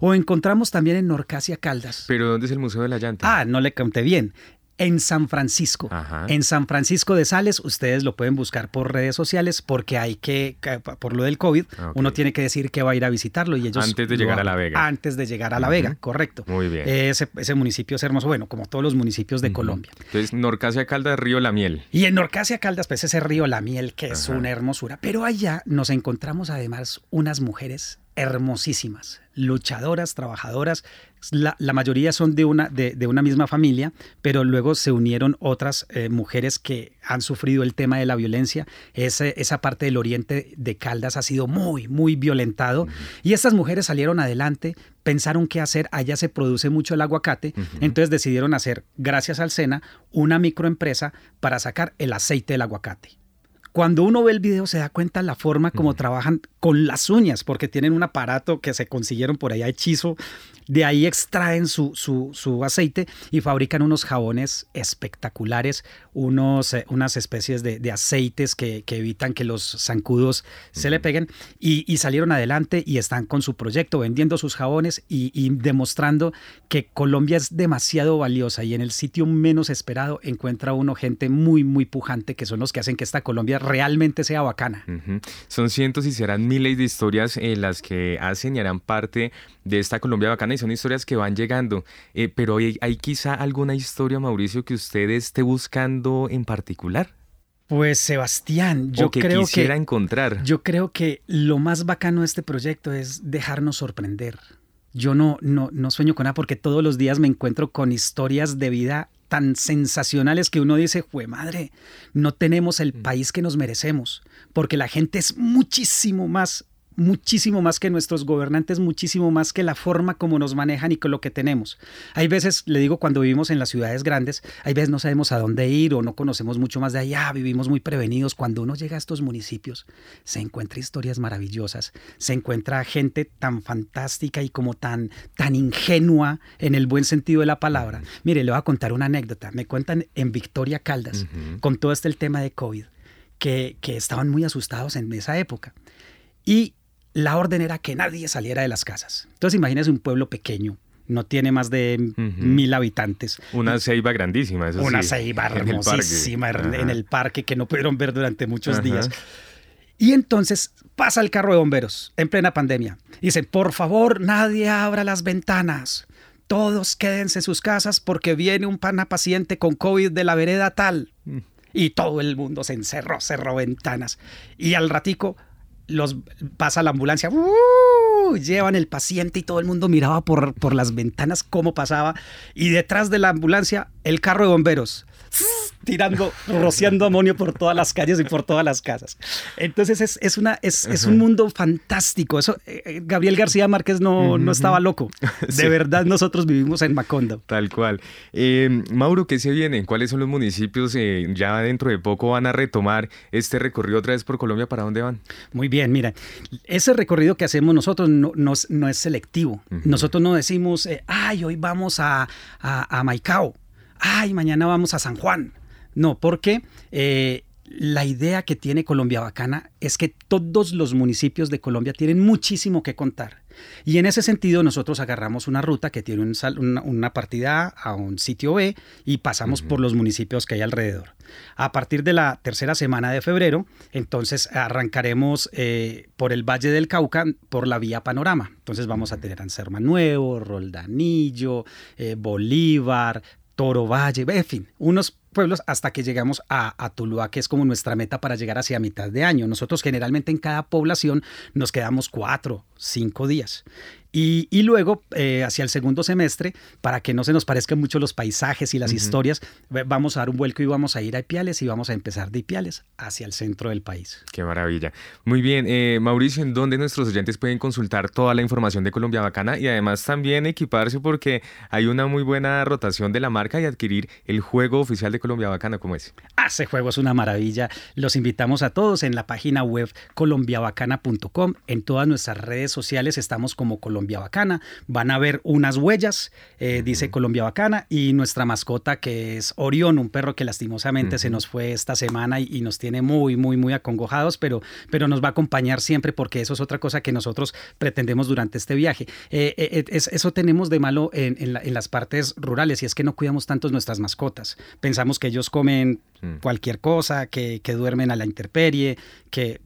H: O encontramos también en Norcasia Caldas.
A: ¿Pero dónde es el Museo de la Llanta?
H: Ah, no le conté bien en San Francisco. En San Francisco de Sales, ustedes lo pueden buscar por redes sociales porque hay que, por lo del COVID, uno tiene que decir que va a ir a visitarlo y ellos...
A: Antes de llegar a La Vega.
H: Antes de llegar a La Vega, correcto.
A: Muy bien.
H: Ese, ese, municipio es hermoso, bueno, como todos los municipios de Colombia.
A: Entonces, Norcasia Caldas, Río La Miel.
H: Y en Norcasia Caldas, pues ese río La Miel, que es una hermosura. Pero allá nos encontramos además unas mujeres hermosísimas, luchadoras, trabajadoras. La, mayoría son de una, de, una, misma familia, pero luego se unieron otras eh, mujeres que han sufrido el tema de la violencia. esa parte del oriente de Caldas ha sido muy, muy violentado. Y estas mujeres salieron adelante, pensaron qué hacer. Allá se produce mucho el aguacate, entonces decidieron hacer, gracias al SENA, una microempresa para sacar el aceite del aguacate. Cuando uno ve el video se da cuenta la forma como trabajan con las uñas, porque tienen un aparato que se consiguieron por ahí hechizo de ahí extraen su, su, aceite y fabrican unos jabones espectaculares, unos, eh, unas especies de, aceites que, evitan que los zancudos se le peguen y, salieron adelante y están con su proyecto vendiendo sus jabones y, demostrando que Colombia es demasiado valiosa y en el sitio menos esperado encuentra uno gente muy, muy pujante que son los que hacen que esta Colombia realmente sea bacana.
A: Son cientos y serán miles de historias en eh, las que hacen y harán parte de esta Colombia bacana y son historias que van llegando. Eh, pero hay, hay quizá alguna historia, Mauricio, que usted esté buscando en particular.
H: Pues Sebastián, yo
A: que
H: creo
A: quisiera encontrar.
H: Yo creo que lo más bacano de este proyecto es dejarnos sorprender. Yo no, no, no sueño con nada porque todos los días me encuentro con historias de vida tan sensacionales que uno dice, fue madre, no tenemos el mm. país que nos merecemos, porque la gente es muchísimo más muchísimo más que nuestros gobernantes, muchísimo más que la forma como nos manejan y con lo que tenemos. Hay veces, le digo, cuando vivimos en las ciudades grandes, hay veces no sabemos a dónde ir o no conocemos mucho más de allá, vivimos muy prevenidos. Cuando uno llega a estos municipios, se encuentra historias maravillosas, se encuentra gente tan fantástica y como tan, tan ingenua en el buen sentido de la palabra. Mire, le voy a contar una anécdota. Me cuentan en Victoria Caldas, con todo este el tema de COVID, que, que estaban muy asustados en esa época. Y la orden era que nadie saliera de las casas. Entonces imagínese un pueblo pequeño, no tiene más de mil habitantes.
A: Una ceiba grandísima, eso
H: Una ceiba hermosísima en el, parque que no pudieron ver durante muchos días. Y entonces pasa el carro de bomberos en plena pandemia. Dice, por favor, nadie abra las ventanas. Todos quédense en sus casas porque viene un pana paciente con COVID de la vereda tal. Mm. Y todo el mundo se encerró, cerró ventanas. Y al ratico los pasa la ambulancia, ¡uh! llevan el paciente y todo el mundo miraba por, por las ventanas cómo pasaba. Y detrás de la ambulancia, el carro de bomberos tirando, rociando amonio por todas las calles y por todas las casas. Entonces es, es una, es, es, un mundo fantástico. Eso, eh, eh, Gabriel García Márquez no, no estaba loco. De verdad nosotros vivimos en Macondo.
A: Tal cual. Eh, Mauro, ¿qué se viene? ¿Cuáles son los municipios? ya dentro de poco van a retomar este recorrido otra vez por Colombia. ¿Para dónde van?
H: Muy bien, mira, ese recorrido que hacemos nosotros no, no, es selectivo. Nosotros no decimos, ay, hoy vamos a, a, a Maicao ay, mañana vamos a San Juan. No, porque eh, la idea que tiene Colombia Bacana es que todos los municipios de Colombia tienen muchísimo que contar. Y en ese sentido nosotros agarramos una ruta que tiene una, partida A a un sitio B y pasamos por los municipios que hay alrededor. A partir de la tercera semana de febrero, entonces arrancaremos eh, por el Valle del Cauca por la vía Panorama. Entonces vamos a tener Anserma Nuevo, Roldanillo, eh, Bolívar, Toro Valle, en fin, unos pueblos hasta que llegamos a, a, Tuluá, que es como nuestra meta para llegar hacia mitad de año. Nosotros generalmente en cada población nos quedamos cuatro, cinco días. Y, luego, eh, hacia el segundo semestre, para que no se nos parezcan mucho los paisajes y las historias, vamos a dar un vuelco y vamos a ir a Ipiales y vamos a empezar de Ipiales hacia el centro del país.
A: Qué maravilla. Muy bien, eh, Mauricio, ¿en dónde nuestros oyentes pueden consultar toda la información de Colombia Bacana y además también equiparse porque hay una muy buena rotación de la marca y adquirir el juego oficial de Colombia Bacana? ¿Cómo es?
H: Ah, ese juego es una maravilla. Los invitamos a todos en la página web colombiabacana.com. En todas nuestras redes sociales estamos como Colombia Colombia Bacana. Van a ver unas huellas, eh, dice Colombia Bacana, y nuestra mascota que es Orión, un perro que lastimosamente se nos fue esta semana y, nos tiene muy, muy, muy acongojados, pero, pero nos va a acompañar siempre porque eso es otra cosa que nosotros pretendemos durante este viaje. Eh, eh, eso tenemos de malo en, en, las partes rurales y es que no cuidamos tanto nuestras mascotas. Pensamos que ellos comen. Cualquier cosa, que, que, duermen a la intemperie, que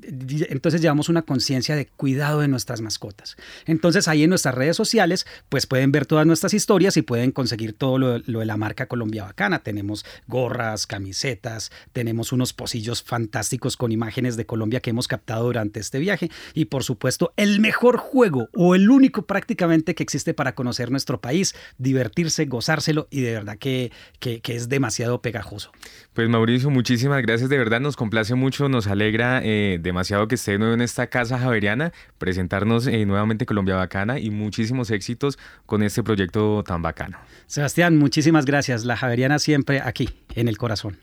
H: entonces llevamos una conciencia de cuidado de nuestras mascotas. Entonces ahí en nuestras redes sociales, pues pueden ver todas nuestras historias y pueden conseguir todo lo, de la marca Colombia Bacana. Tenemos gorras, camisetas, tenemos unos pocillos fantásticos con imágenes de Colombia que hemos captado durante este viaje y por supuesto el mejor juego o el único prácticamente que existe para conocer nuestro país, divertirse, gozárselo y de verdad que, que, es demasiado pegajoso.
A: Pues Mauricio, muchísimas gracias, de verdad nos complace mucho, nos alegra eh, demasiado que esté de nuevo en esta casa javeriana, presentarnos eh, nuevamente Colombia Bacana y muchísimos éxitos con este proyecto tan bacano.
H: Sebastián, muchísimas gracias. La Javeriana siempre aquí, en el corazón.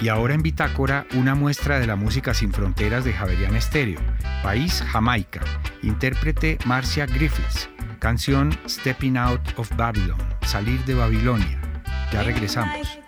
I: Y ahora en Bitácora, una muestra de la música sin fronteras de Javeriana Estéreo. País Jamaica. Intérprete Marcia Griffiths. Canción Stepping Out of Babylon. Salir de Babilonia. Ya regresamos.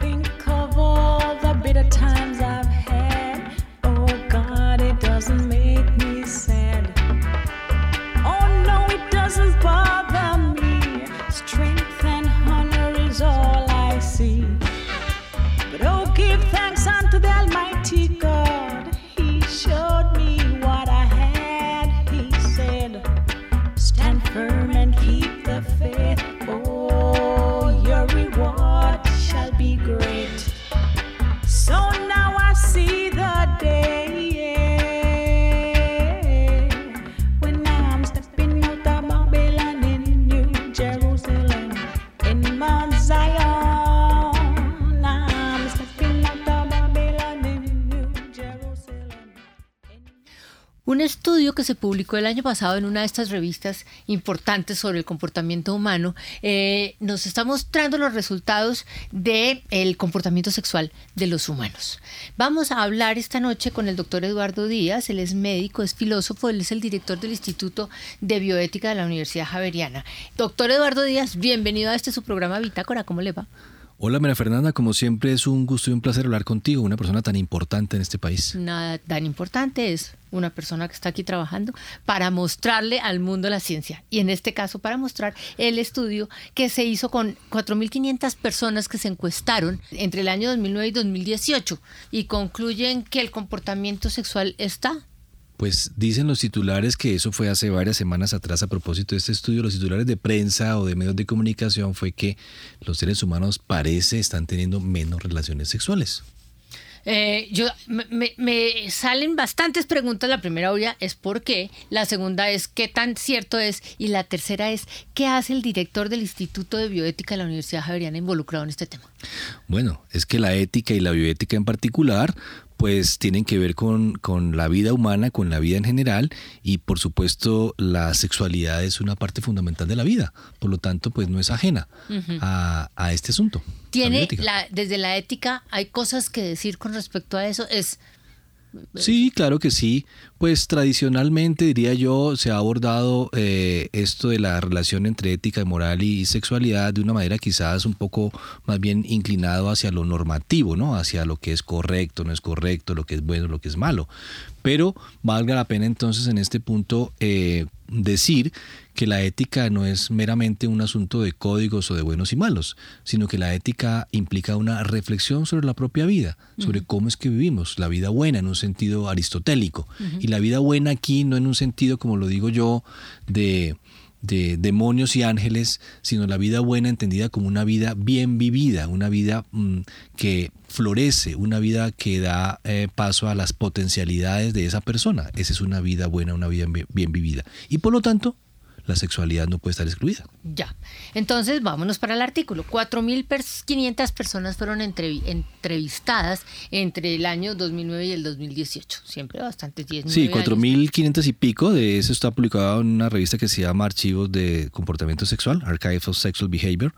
J: Publicó el año pasado en una de estas revistas importantes sobre el comportamiento humano eh, nos está mostrando los resultados del el comportamiento sexual de los humanos. Vamos a hablar esta noche con el doctor Eduardo Díaz, él es médico, es filósofo, él es el director del Instituto de Bioética de la Universidad Javeriana. Doctor Eduardo Díaz, bienvenido a este su programa Bitácora, ¿cómo le va?
K: Hola María Fernanda, como siempre es un gusto y un placer hablar contigo, una persona tan importante en este país.
J: Nada tan importante es una persona que está aquí trabajando para mostrarle al mundo la ciencia y en este caso para mostrar el estudio que se hizo con 4.500 personas que se encuestaron entre el año 2009 y 2018 y concluyen que el comportamiento sexual está
K: pues dicen los titulares que eso fue hace varias semanas atrás a propósito de este estudio. Los titulares de prensa o de medios de comunicación fue que los seres humanos parece están teniendo menos relaciones sexuales.
J: Eh, yo, me, salen bastantes preguntas. La primera, obvia, es por qué. La segunda es qué tan cierto es. Y la tercera es qué hace el director del Instituto de Bioética de la Universidad Javeriana involucrado en este tema.
K: Bueno, es que la ética y la bioética en particular pues tienen que ver con, con, la vida humana, con la vida en general y por supuesto la sexualidad es una parte fundamental de la vida, por lo tanto pues no es ajena a, a, este asunto.
J: Tiene la, desde la ética hay cosas que decir con respecto a eso, es
K: Sí, claro que sí. Pues tradicionalmente, diría yo, se ha abordado eh, esto de la relación entre ética, moral y sexualidad de una manera quizás un poco más bien inclinado hacia lo normativo, ¿no? Hacia lo que es correcto, no es correcto, lo que es bueno, lo que es malo. Pero valga la pena entonces en este punto eh, decir que la ética no es meramente un asunto de códigos o de buenos y malos, sino que la ética implica una reflexión sobre la propia vida, sobre cómo es que vivimos, la vida buena en un sentido aristotélico. Y la vida buena aquí no en un sentido, como lo digo yo, de de demonios y ángeles, sino la vida buena entendida como una vida bien vivida, una vida mm, que florece, una vida que da eh, paso a las potencialidades de esa persona. Esa es una vida buena, una vida bien vivida. Y por lo tanto, la sexualidad no puede estar excluida.
J: Ya. Entonces, vámonos para el artículo. 4.500 personas fueron entrevistadas entre el año 2009 y el 2018. Siempre bastante. 10,
K: sí, 4.500 y pico. De eso está publicado en una revista que se llama Archivos de Comportamiento Sexual, Archives of Sexual Behavior.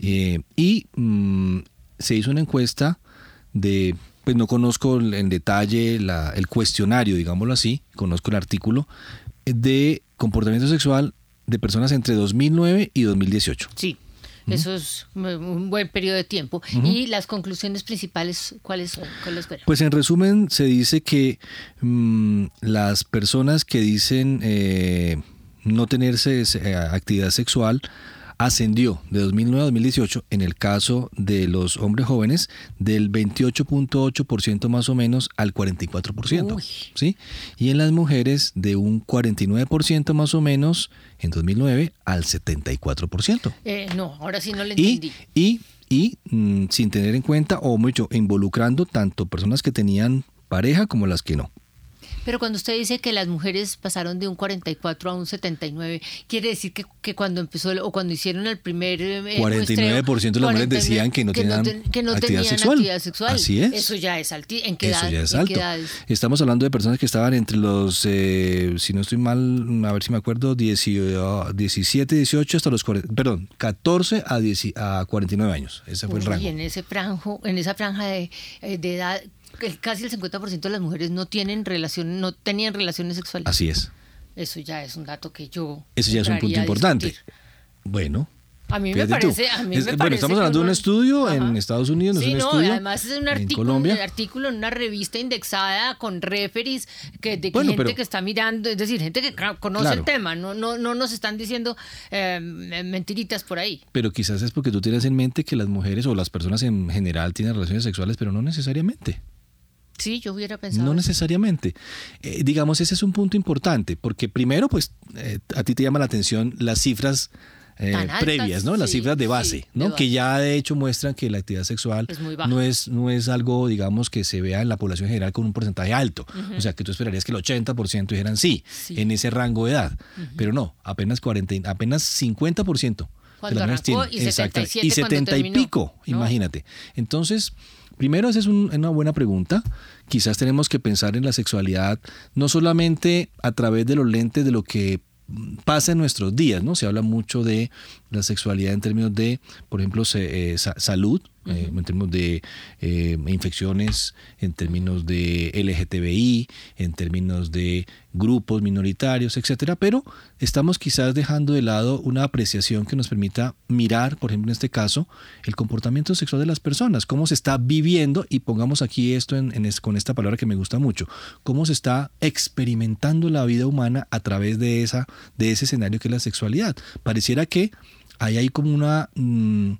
K: Eh, y mm, se hizo una encuesta de pues no conozco en detalle el cuestionario, digámoslo así, conozco el artículo, de comportamiento sexual de personas entre 2009 y 2018.
J: Sí. Eso es un buen periodo de tiempo. ¿Y las conclusiones principales cuáles son?
K: Pues en resumen se dice que mm, las personas que dicen eh, no tenerse eh, actividad sexual ascendió de 2009 a 2018 en el caso de los hombres jóvenes del 28.8% más o menos al 44%, ¿sí? Y en las mujeres de un 49% más o menos en 2009 al 74%.
J: Eh, no, ahora sí no le entendí.
K: Y, y, mm, sin tener en cuenta o mucho involucrando tanto personas que tenían pareja como las que no.
J: Pero cuando usted dice que las mujeres pasaron de un 44 a un 79, quiere decir que, que cuando empezó o cuando hicieron el primer...
K: Eh, 49% de las mujeres decían que no tenían, actividad, sexual. Así es.
J: Eso ya es alto. ¿En qué, Eso
K: ya es alto. Estamos hablando de personas que estaban entre los, eh, si no estoy mal, a ver si me acuerdo, 17, 18 hasta los, perdón, 14 a, 10, a 49 años. Ese fue el rango.
J: Y en, ese franjo, en esa franja de, eh, de edad casi el 50% de las mujeres no tienen relación, no tenían relaciones sexuales.
K: Así es.
J: Eso ya es un dato que yo.
K: Eso ya es un punto importante. Bueno.
J: A mí me parece,
K: bueno, estamos hablando de un estudio en Estados Unidos, no
J: sí,
K: es un
J: no,
K: estudio
J: además es un artículo, un artículo en una revista indexada con referees que, de gente que está mirando, es decir, gente que conoce el tema, no, no, no nos están diciendo eh, mentiritas por ahí.
K: Pero quizás es porque tú tienes en mente que las mujeres o las personas en general tienen relaciones sexuales, pero no necesariamente.
J: Sí, yo hubiera pensado.
K: No necesariamente. Eh, digamos, ese es un punto importante, porque primero, pues, eh, a ti te llama la atención las cifras eh, previas, ¿no? Las cifras de base, ¿no? Que ya de hecho muestran que la actividad sexual no es no es algo, digamos, que se vea en la población general con un porcentaje alto. O sea, que tú esperarías que el 80% dijeran sí, en ese rango de edad. Pero no, apenas 40, apenas 50%
J: de las mujeres Y, Exacto.
K: y 70 y pico, imagínate. Entonces, Primero, esa es una buena pregunta. Quizás tenemos que pensar en la sexualidad no solamente a través de los lentes de lo que pasa en nuestros días, ¿no? Se habla mucho de la sexualidad en términos de, por ejemplo, eh, salud, eh, en términos de eh, infecciones, en términos de LGTBI, en términos de grupos minoritarios, etcétera, pero estamos quizás dejando de lado una apreciación que nos permita mirar, por ejemplo, en este caso, el comportamiento sexual de las personas, cómo se está viviendo, y pongamos aquí esto en, con esta palabra que me gusta mucho, cómo se está experimentando la vida humana a través de, esa, de ese escenario que es la sexualidad. Pareciera que hay ahí como una... Mm,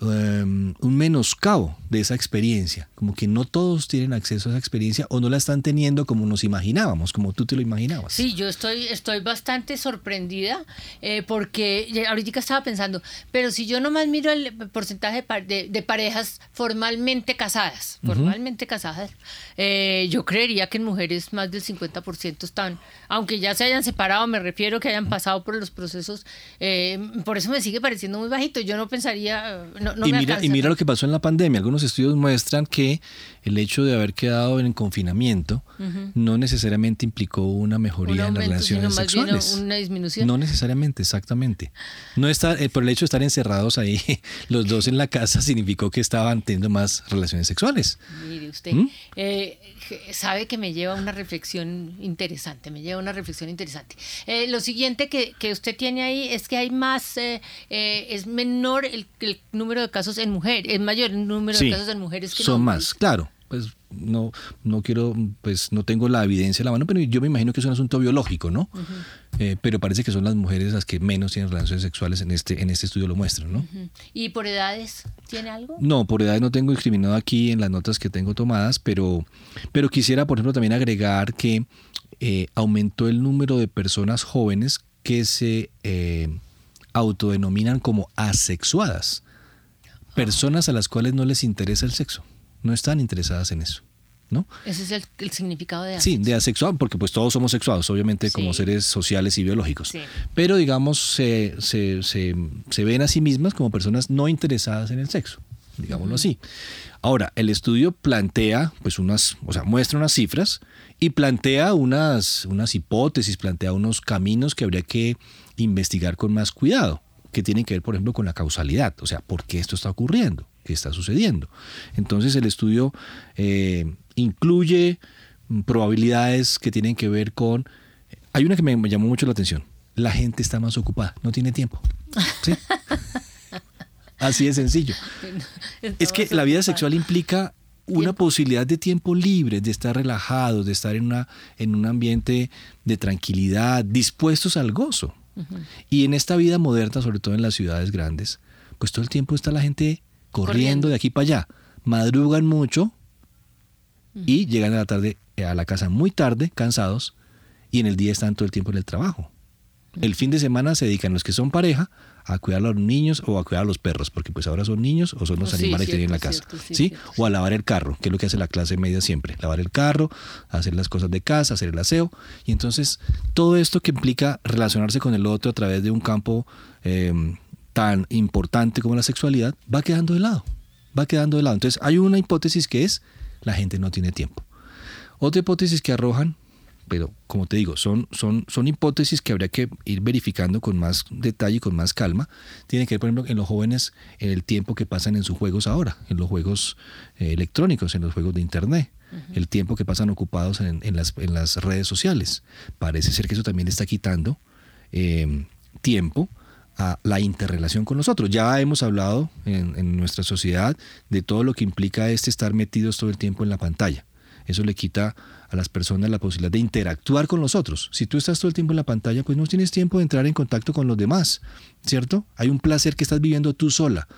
K: um, un menoscabo de esa experiencia, como que no todos tienen acceso a esa experiencia o no la están teniendo como nos imaginábamos, como tú te lo imaginabas.
J: Sí, yo estoy, estoy bastante sorprendida eh, porque ahorita estaba pensando, pero si yo nomás miro el porcentaje de, parejas formalmente casadas, formalmente casadas, eh, yo creería que en mujeres más del 50% están, aunque ya se hayan separado, me refiero que hayan pasado por los procesos, eh, por eso me sigue pareciendo muy bajito, yo no pensaría... No,
K: y, mira, y mira lo que pasó en la pandemia, algunos estudios muestran que el hecho de haber quedado en confinamiento no necesariamente implicó una mejoría en las relaciones sexuales.
J: una disminución.
K: No necesariamente, exactamente. No está, eh, por el hecho de estar encerrados ahí, los dos en la casa, significó que estaban teniendo más relaciones sexuales.
J: Mire usted, ¿Mm? eh, sabe que me lleva a una reflexión interesante, me lleva a una reflexión interesante. Eh, lo siguiente que, usted tiene ahí es que hay más, es menor el, número de casos en mujeres, es mayor el número de casos en mujeres que
K: Son más, claro pues no, no quiero, pues no tengo la evidencia en la mano, pero yo me imagino que es un asunto biológico, ¿no? Eh, pero parece que son las mujeres las que menos tienen relaciones sexuales en este, en este estudio lo muestran, ¿no?
J: ¿Y por edades tiene algo?
K: No, por edades no tengo discriminado aquí en las notas que tengo tomadas, pero, pero quisiera, por ejemplo, también agregar que eh, aumentó el número de personas jóvenes que se eh, autodenominan como asexuadas, personas a las cuales no les interesa el sexo, no están interesadas en eso. ¿No?
J: Ese es el, significado de
K: asexuado. Sí, de asexuado, porque pues todos somos sexuados, obviamente, como seres sociales y biológicos. Pero, digamos, se, se, se, ven a sí mismas como personas no interesadas en el sexo, digámoslo así. Ahora, el estudio plantea, pues unas, o sea, muestra unas cifras y plantea unas, unas hipótesis, plantea unos caminos que habría que investigar con más cuidado, que tienen que ver, por ejemplo, con la causalidad, o sea, ¿por qué esto está ocurriendo? ¿Qué está sucediendo? Entonces, el estudio eh, incluye probabilidades que tienen que ver con... Hay una que me llamó mucho la atención. La gente está más ocupada, no tiene tiempo. Así de sencillo. Es que la vida sexual implica una posibilidad de tiempo libre, de estar relajados, de estar en, una, en un ambiente de tranquilidad, dispuestos al gozo. Y en esta vida moderna, sobre todo en las ciudades grandes, pues todo el tiempo está la gente corriendo, de aquí para allá. Madrugan mucho y llegan a la tarde a la casa muy tarde, cansados, y en el día están todo el tiempo en el trabajo. El fin de semana se dedican los que son pareja a cuidar a los niños o a cuidar a los perros, porque pues ahora son niños o son los animales que tienen en la casa, sí, O a lavar el carro, que es lo que hace la clase media siempre, lavar el carro, hacer las cosas de casa, hacer el aseo, y entonces todo esto que implica relacionarse con el otro a través de un campo em, tan importante como la sexualidad, va quedando de lado, va quedando de lado. Entonces hay una hipótesis que es, la gente no tiene tiempo. Otra hipótesis que arrojan pero como te digo, son, son, son hipótesis que habría que ir verificando con más detalle y con más calma. Tiene que ver, por ejemplo, en los jóvenes, en el tiempo que pasan en sus juegos ahora, en los juegos eh, electrónicos, en los juegos de Internet, el tiempo que pasan ocupados en, las, en, las, redes sociales. Parece ser que eso también está quitando em, tiempo a la interrelación con nosotros. Ya hemos hablado en, en nuestra sociedad de todo lo que implica este estar metidos todo el tiempo en la pantalla. Eso le quita a las personas la posibilidad de interactuar con los otros. Si tú estás todo el tiempo en la pantalla, pues no tienes tiempo de entrar en contacto con los demás, ¿cierto? Hay un placer que estás viviendo tú sola,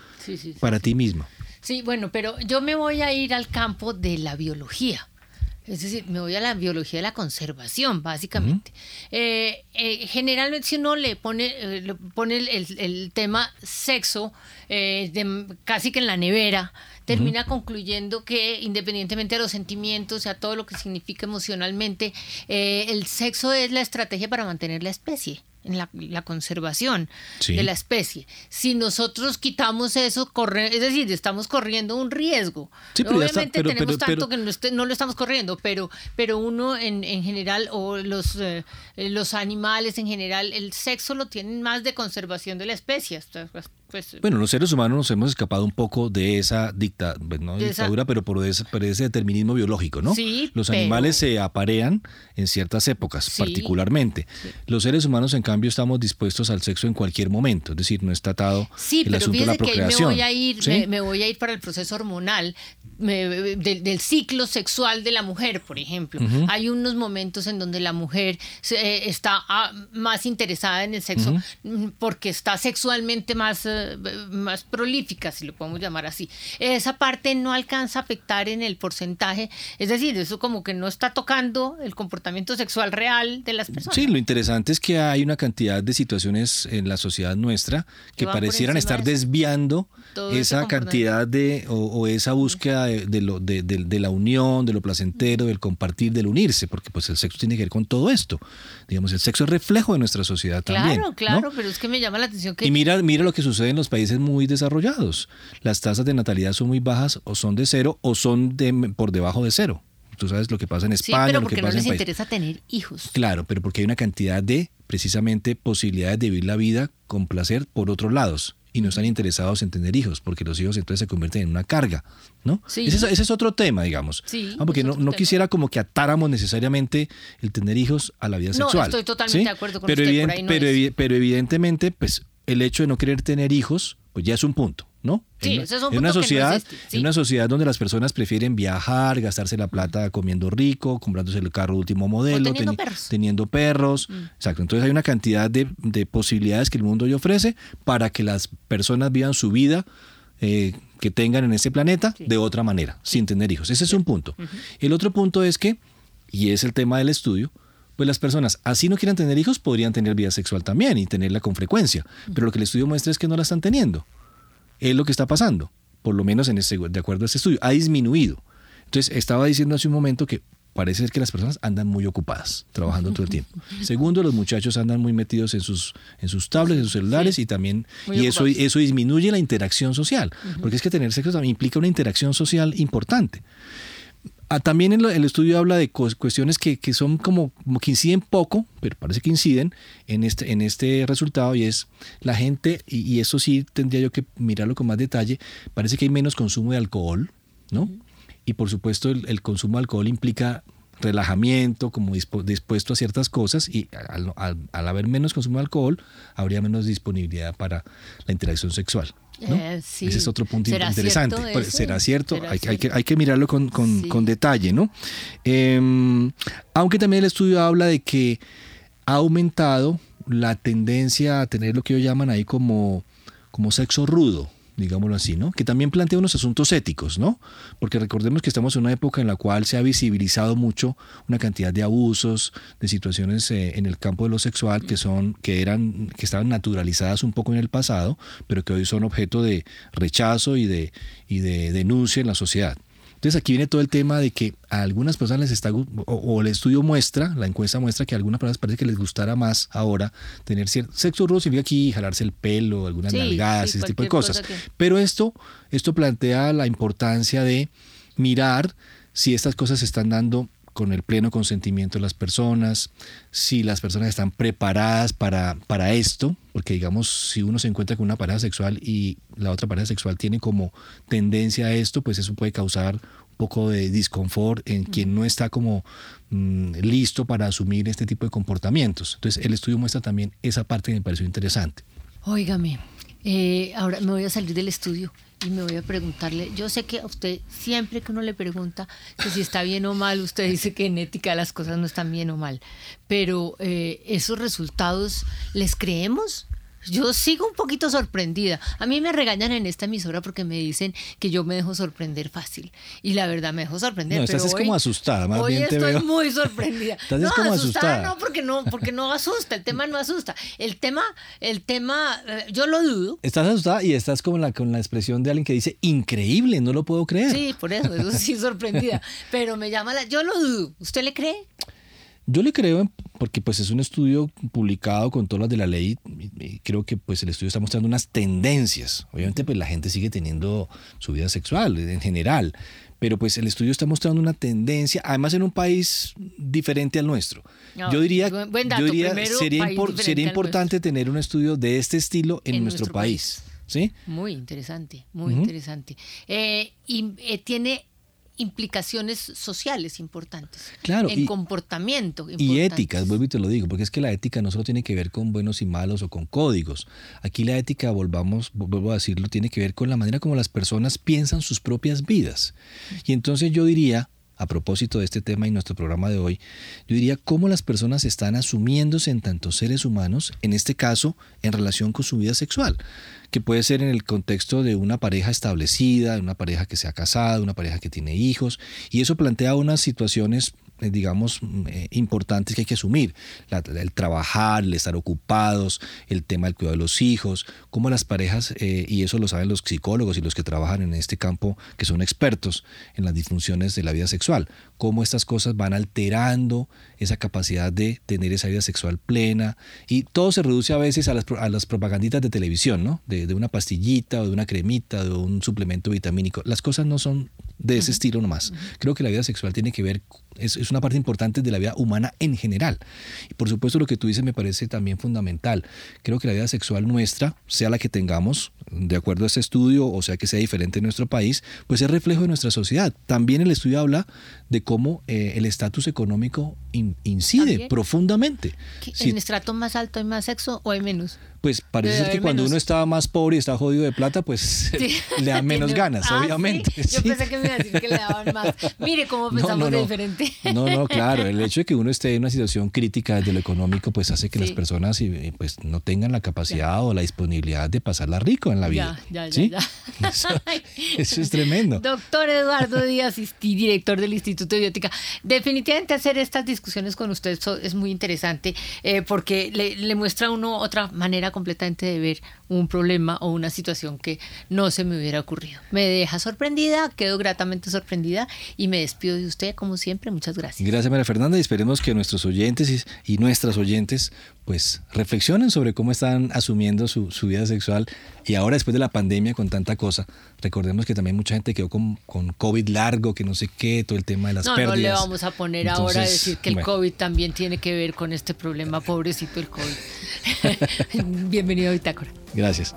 K: para ti mismo.
J: Sí, bueno, pero yo me voy a ir al campo de la biología. Es decir, me voy a la biología de la conservación, básicamente. Eh, eh, generalmente, si uno le pone, eh, pone el, tema sexo casi que en la nevera, termina concluyendo que independientemente de los sentimientos, a todo lo que significa emocionalmente, el sexo es la estrategia para mantener la especie en la, conservación de la especie. Si nosotros quitamos eso, corre, es decir, estamos corriendo un riesgo. Obviamente tenemos tanto que no, lo estamos corriendo, pero, pero uno en, en general, o los, eh, los animales en general, el sexo lo tienen más de conservación de la especie.
K: Pues, bueno, los seres humanos nos hemos escapado un poco de esa dicta, pues, dictadura, pero por ese, ese, determinismo biológico, ¿no?
J: Sí,
K: los animales se aparean en ciertas épocas, particularmente. Los seres humanos, en cambio, estamos dispuestos al sexo en cualquier momento, es decir, no está atado
J: sí,
K: el asunto de la procreación.
J: Que me voy a ir, me, voy a ir para el proceso hormonal del, ciclo sexual de la mujer, por ejemplo. Hay unos momentos en donde la mujer eh, está ah, más interesada en el sexo porque está sexualmente más eh, más prolífica, si lo podemos llamar así. Esa parte no alcanza a afectar en el porcentaje, es decir, eso como que no está tocando el comportamiento sexual real de las personas.
K: Sí, lo interesante es que hay una cantidad de situaciones en la sociedad nuestra que parecieran estar desviando esa cantidad de o, esa búsqueda de, lo, de, de, la unión, de lo placentero, del compartir, del unirse, porque pues el sexo tiene que ver con todo esto. Digamos, el sexo es reflejo de nuestra sociedad también.
J: Claro, claro, pero es que me llama la atención que...
K: Y mira, mira lo que sucede en los países muy desarrollados. Las tasas de natalidad son muy bajas o son de cero o son de, por debajo de cero. Tú sabes lo que pasa en España. Sí,
J: pero porque no les interesa tener hijos.
K: Claro, pero porque hay una cantidad de, precisamente, posibilidades de vivir la vida con placer por otros lados y no están interesados en tener hijos, porque los hijos entonces se convierten en una carga, ¿no? Ese, es, otro tema, digamos.
J: Sí,
K: ah, porque no, quisiera como que atáramos necesariamente el tener hijos a la vida sexual.
J: No, estoy totalmente de acuerdo con
K: pero
J: usted,
K: pero, pero evidentemente, pues el hecho de no querer tener hijos, pues ya es un punto, ¿no?
J: Sí,
K: en,
J: es un
K: una sociedad, en una sociedad donde las personas prefieren viajar, gastarse la plata comiendo rico, comprándose el carro último modelo,
J: teniendo
K: perros. Mm. Exacto. Entonces hay una cantidad de, posibilidades que el mundo hoy ofrece para que las personas vivan su vida eh, que tengan en este planeta de otra manera, sin tener hijos. Ese es un punto. El otro punto es que, y es el tema del estudio, pues las personas, así no quieran tener hijos, podrían tener vida sexual también y tenerla con frecuencia. Pero lo que el estudio muestra es que no la están teniendo. Es lo que está pasando, por lo menos en este, de acuerdo a este estudio. Ha disminuido. Entonces, estaba diciendo hace un momento que parece ser que las personas andan muy ocupadas, trabajando todo el tiempo. Segundo, los muchachos andan muy metidos en sus, en sus tablets, en sus celulares y también, y eso, eso disminuye la interacción social, porque es que tener sexo también implica una interacción social importante. Ah, también el, el, estudio habla de cuestiones que, que son como, como, que inciden poco, pero parece que inciden en este, en este resultado y es la gente, y, y, eso sí tendría yo que mirarlo con más detalle, parece que hay menos consumo de alcohol, ¿no? Y por supuesto el, el consumo de alcohol implica relajamiento, como dispuesto a ciertas cosas y al, al, al, haber menos consumo de alcohol habría menos disponibilidad para la interacción sexual. ¿no? Eh, sí. Ese es otro punto ¿Será interesante. Cierto ¿Será cierto? ¿Será hay, cierto? Hay, que, hay, que, mirarlo con, con, sí. con detalle, ¿no? Eh, aunque también el estudio habla de que ha aumentado la tendencia a tener lo que ellos llaman ahí como, como sexo rudo, digámoslo así, ¿no? Que también plantea unos asuntos éticos, ¿no? Porque recordemos que estamos en una época en la cual se ha visibilizado mucho una cantidad de abusos, de situaciones eh, en el campo de lo sexual que son, que eran, que estaban naturalizadas un poco en el pasado, pero que hoy son objeto de rechazo y de, y de denuncia en la sociedad. Entonces aquí viene todo el tema de que a algunas personas les está, o, o, el estudio muestra, la encuesta muestra que a algunas personas parece que les gustará más ahora tener cierto sexo rudo, significa aquí jalarse el pelo, algunas sí, nalgadas, sí, ese tipo de cosas. Cosa que... Pero esto, esto plantea la importancia de mirar si estas cosas se están dando con el pleno consentimiento de las personas, si las personas están preparadas para, para esto, porque digamos, si uno se encuentra con una pareja sexual y la otra pareja sexual tiene como tendencia a esto, pues eso puede causar un poco de disconfort en quien no está como mmm, listo para asumir este tipo de comportamientos. Entonces, el estudio muestra también esa parte que me pareció interesante.
J: Óigame, eh, ahora me voy a salir del estudio y me voy a preguntarle, yo sé que a usted siempre que uno le pregunta que si está bien o mal, usted dice que en ética las cosas no están bien o mal, pero eh, esos resultados, ¿les creemos? Yo sigo un poquito sorprendida. A mí me regañan en esta emisora porque me dicen que yo me dejo sorprender fácil. Y la verdad me dejo sorprender.
K: No, estás
J: pero
K: es
J: hoy,
K: como asustada, más
J: hoy
K: bien te
J: estoy
K: veo.
J: muy sorprendida.
K: Estás
J: no,
K: como
J: asustada,
K: asustada.
J: no, porque no, porque no asusta. El tema no asusta. El tema, el tema, eh, yo lo dudo.
K: Estás asustada y estás como la, con la expresión de alguien que dice, increíble, no lo puedo creer.
J: Sí, por eso, eso sí sorprendida. pero me llama la, yo lo dudo. ¿Usted le cree?
K: Yo le creo porque pues es un estudio publicado con todas las de la ley y creo que pues el estudio está mostrando unas tendencias. Obviamente pues la gente sigue teniendo su vida sexual en general, pero pues el estudio está mostrando una tendencia, además en un país diferente al nuestro. No, yo diría,
J: dato,
K: yo diría
J: primero,
K: sería, impor, sería importante tener un estudio de este estilo en,
J: en
K: nuestro, nuestro país. país. ¿Sí?
J: Muy interesante, muy uh -huh. interesante. Eh, y eh, tiene implicaciones sociales importantes.
K: Claro.
J: En
K: y,
J: comportamiento.
K: Y éticas, vuelvo y te lo digo, porque es que la ética no solo tiene que ver con buenos y malos o con códigos. Aquí la ética, volvamos, vuelvo a decirlo, tiene que ver con la manera como las personas piensan sus propias vidas. Y entonces yo diría, a propósito de este tema y nuestro programa de hoy, yo diría cómo las personas están asumiéndose en tantos seres humanos, en este caso, en relación con su vida sexual que puede ser en el contexto de una pareja establecida, de una pareja que se ha casado, una pareja que tiene hijos, y eso plantea unas situaciones digamos, eh, importantes que hay que asumir. El trabajar, el estar ocupados, el tema del cuidado de los hijos, cómo las parejas, eh, y eso lo saben los psicólogos y los que trabajan en este campo, que son expertos en las disfunciones de la vida sexual, cómo estas cosas van alterando esa capacidad de tener esa vida sexual plena. Y todo se reduce a veces a las, a propaganditas de televisión, ¿no? De, una pastillita o de una cremita, de un suplemento vitamínico. Las cosas no son de ese uh -huh. estilo nomás. Uh -huh. Creo que la vida sexual tiene que ver, es, es, una parte importante de la vida humana en general. Y por supuesto lo que tú dices me parece también fundamental. Creo que la vida sexual nuestra, sea la que tengamos, de acuerdo a este estudio, o sea que sea diferente en nuestro país, pues es reflejo de nuestra sociedad. También el estudio habla de cómo eh, el estatus económico in, incide ¿También? profundamente.
J: ¿En estrato más alto hay más sexo o hay menos?
K: Pues parece ser que cuando uno está más pobre y está jodido de plata, pues sí. le dan menos ganas,
J: ah,
K: obviamente.
J: ¿sí? Yo pensé que me iba a decir que le daban más. Mire cómo pensamos
K: no, no, no.
J: diferente.
K: No, No, claro. El hecho de que uno esté en una situación crítica desde lo económico, pues hace que las personas pues, no tengan la capacidad o la disponibilidad de pasarla rico en la vida. Ya, ya, ¿Sí? ya, Eso, es tremendo.
J: Doctor Eduardo Díaz, director del Instituto de Biótica. Definitivamente hacer estas discusiones con usted es muy interesante eh, porque le, le muestra a uno otra manera completamente de ver un problema o una situación que no se me hubiera ocurrido. Me deja sorprendida, quedo gratamente sorprendida y me despido de usted como siempre. Muchas gracias.
K: Gracias María Fernanda y esperemos que nuestros oyentes y, nuestras oyentes pues reflexionen sobre cómo están asumiendo su, vida sexual y ahora después de la pandemia con tanta cosa. Recordemos que también mucha gente quedó con, con COVID largo, que no sé qué, todo el tema de las pérdidas. No
J: le vamos a poner ahora a decir que el COVID también tiene que ver con este problema, pobrecito el COVID. Bienvenido a Bitácora.
K: Gracias.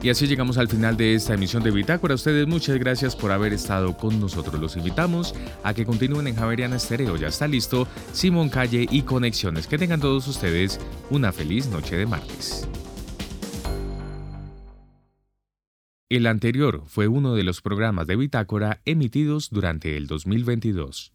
A: Y así llegamos al final de esta emisión de Bitácora. Ustedes muchas gracias por haber estado con nosotros. Los invitamos a que continúen en Javeriana Estéreo. Ya está listo Simón Calle y Conexiones. Que tengan todos ustedes una feliz noche de martes. El anterior fue uno de los programas de Bitácora emitidos durante el 2022.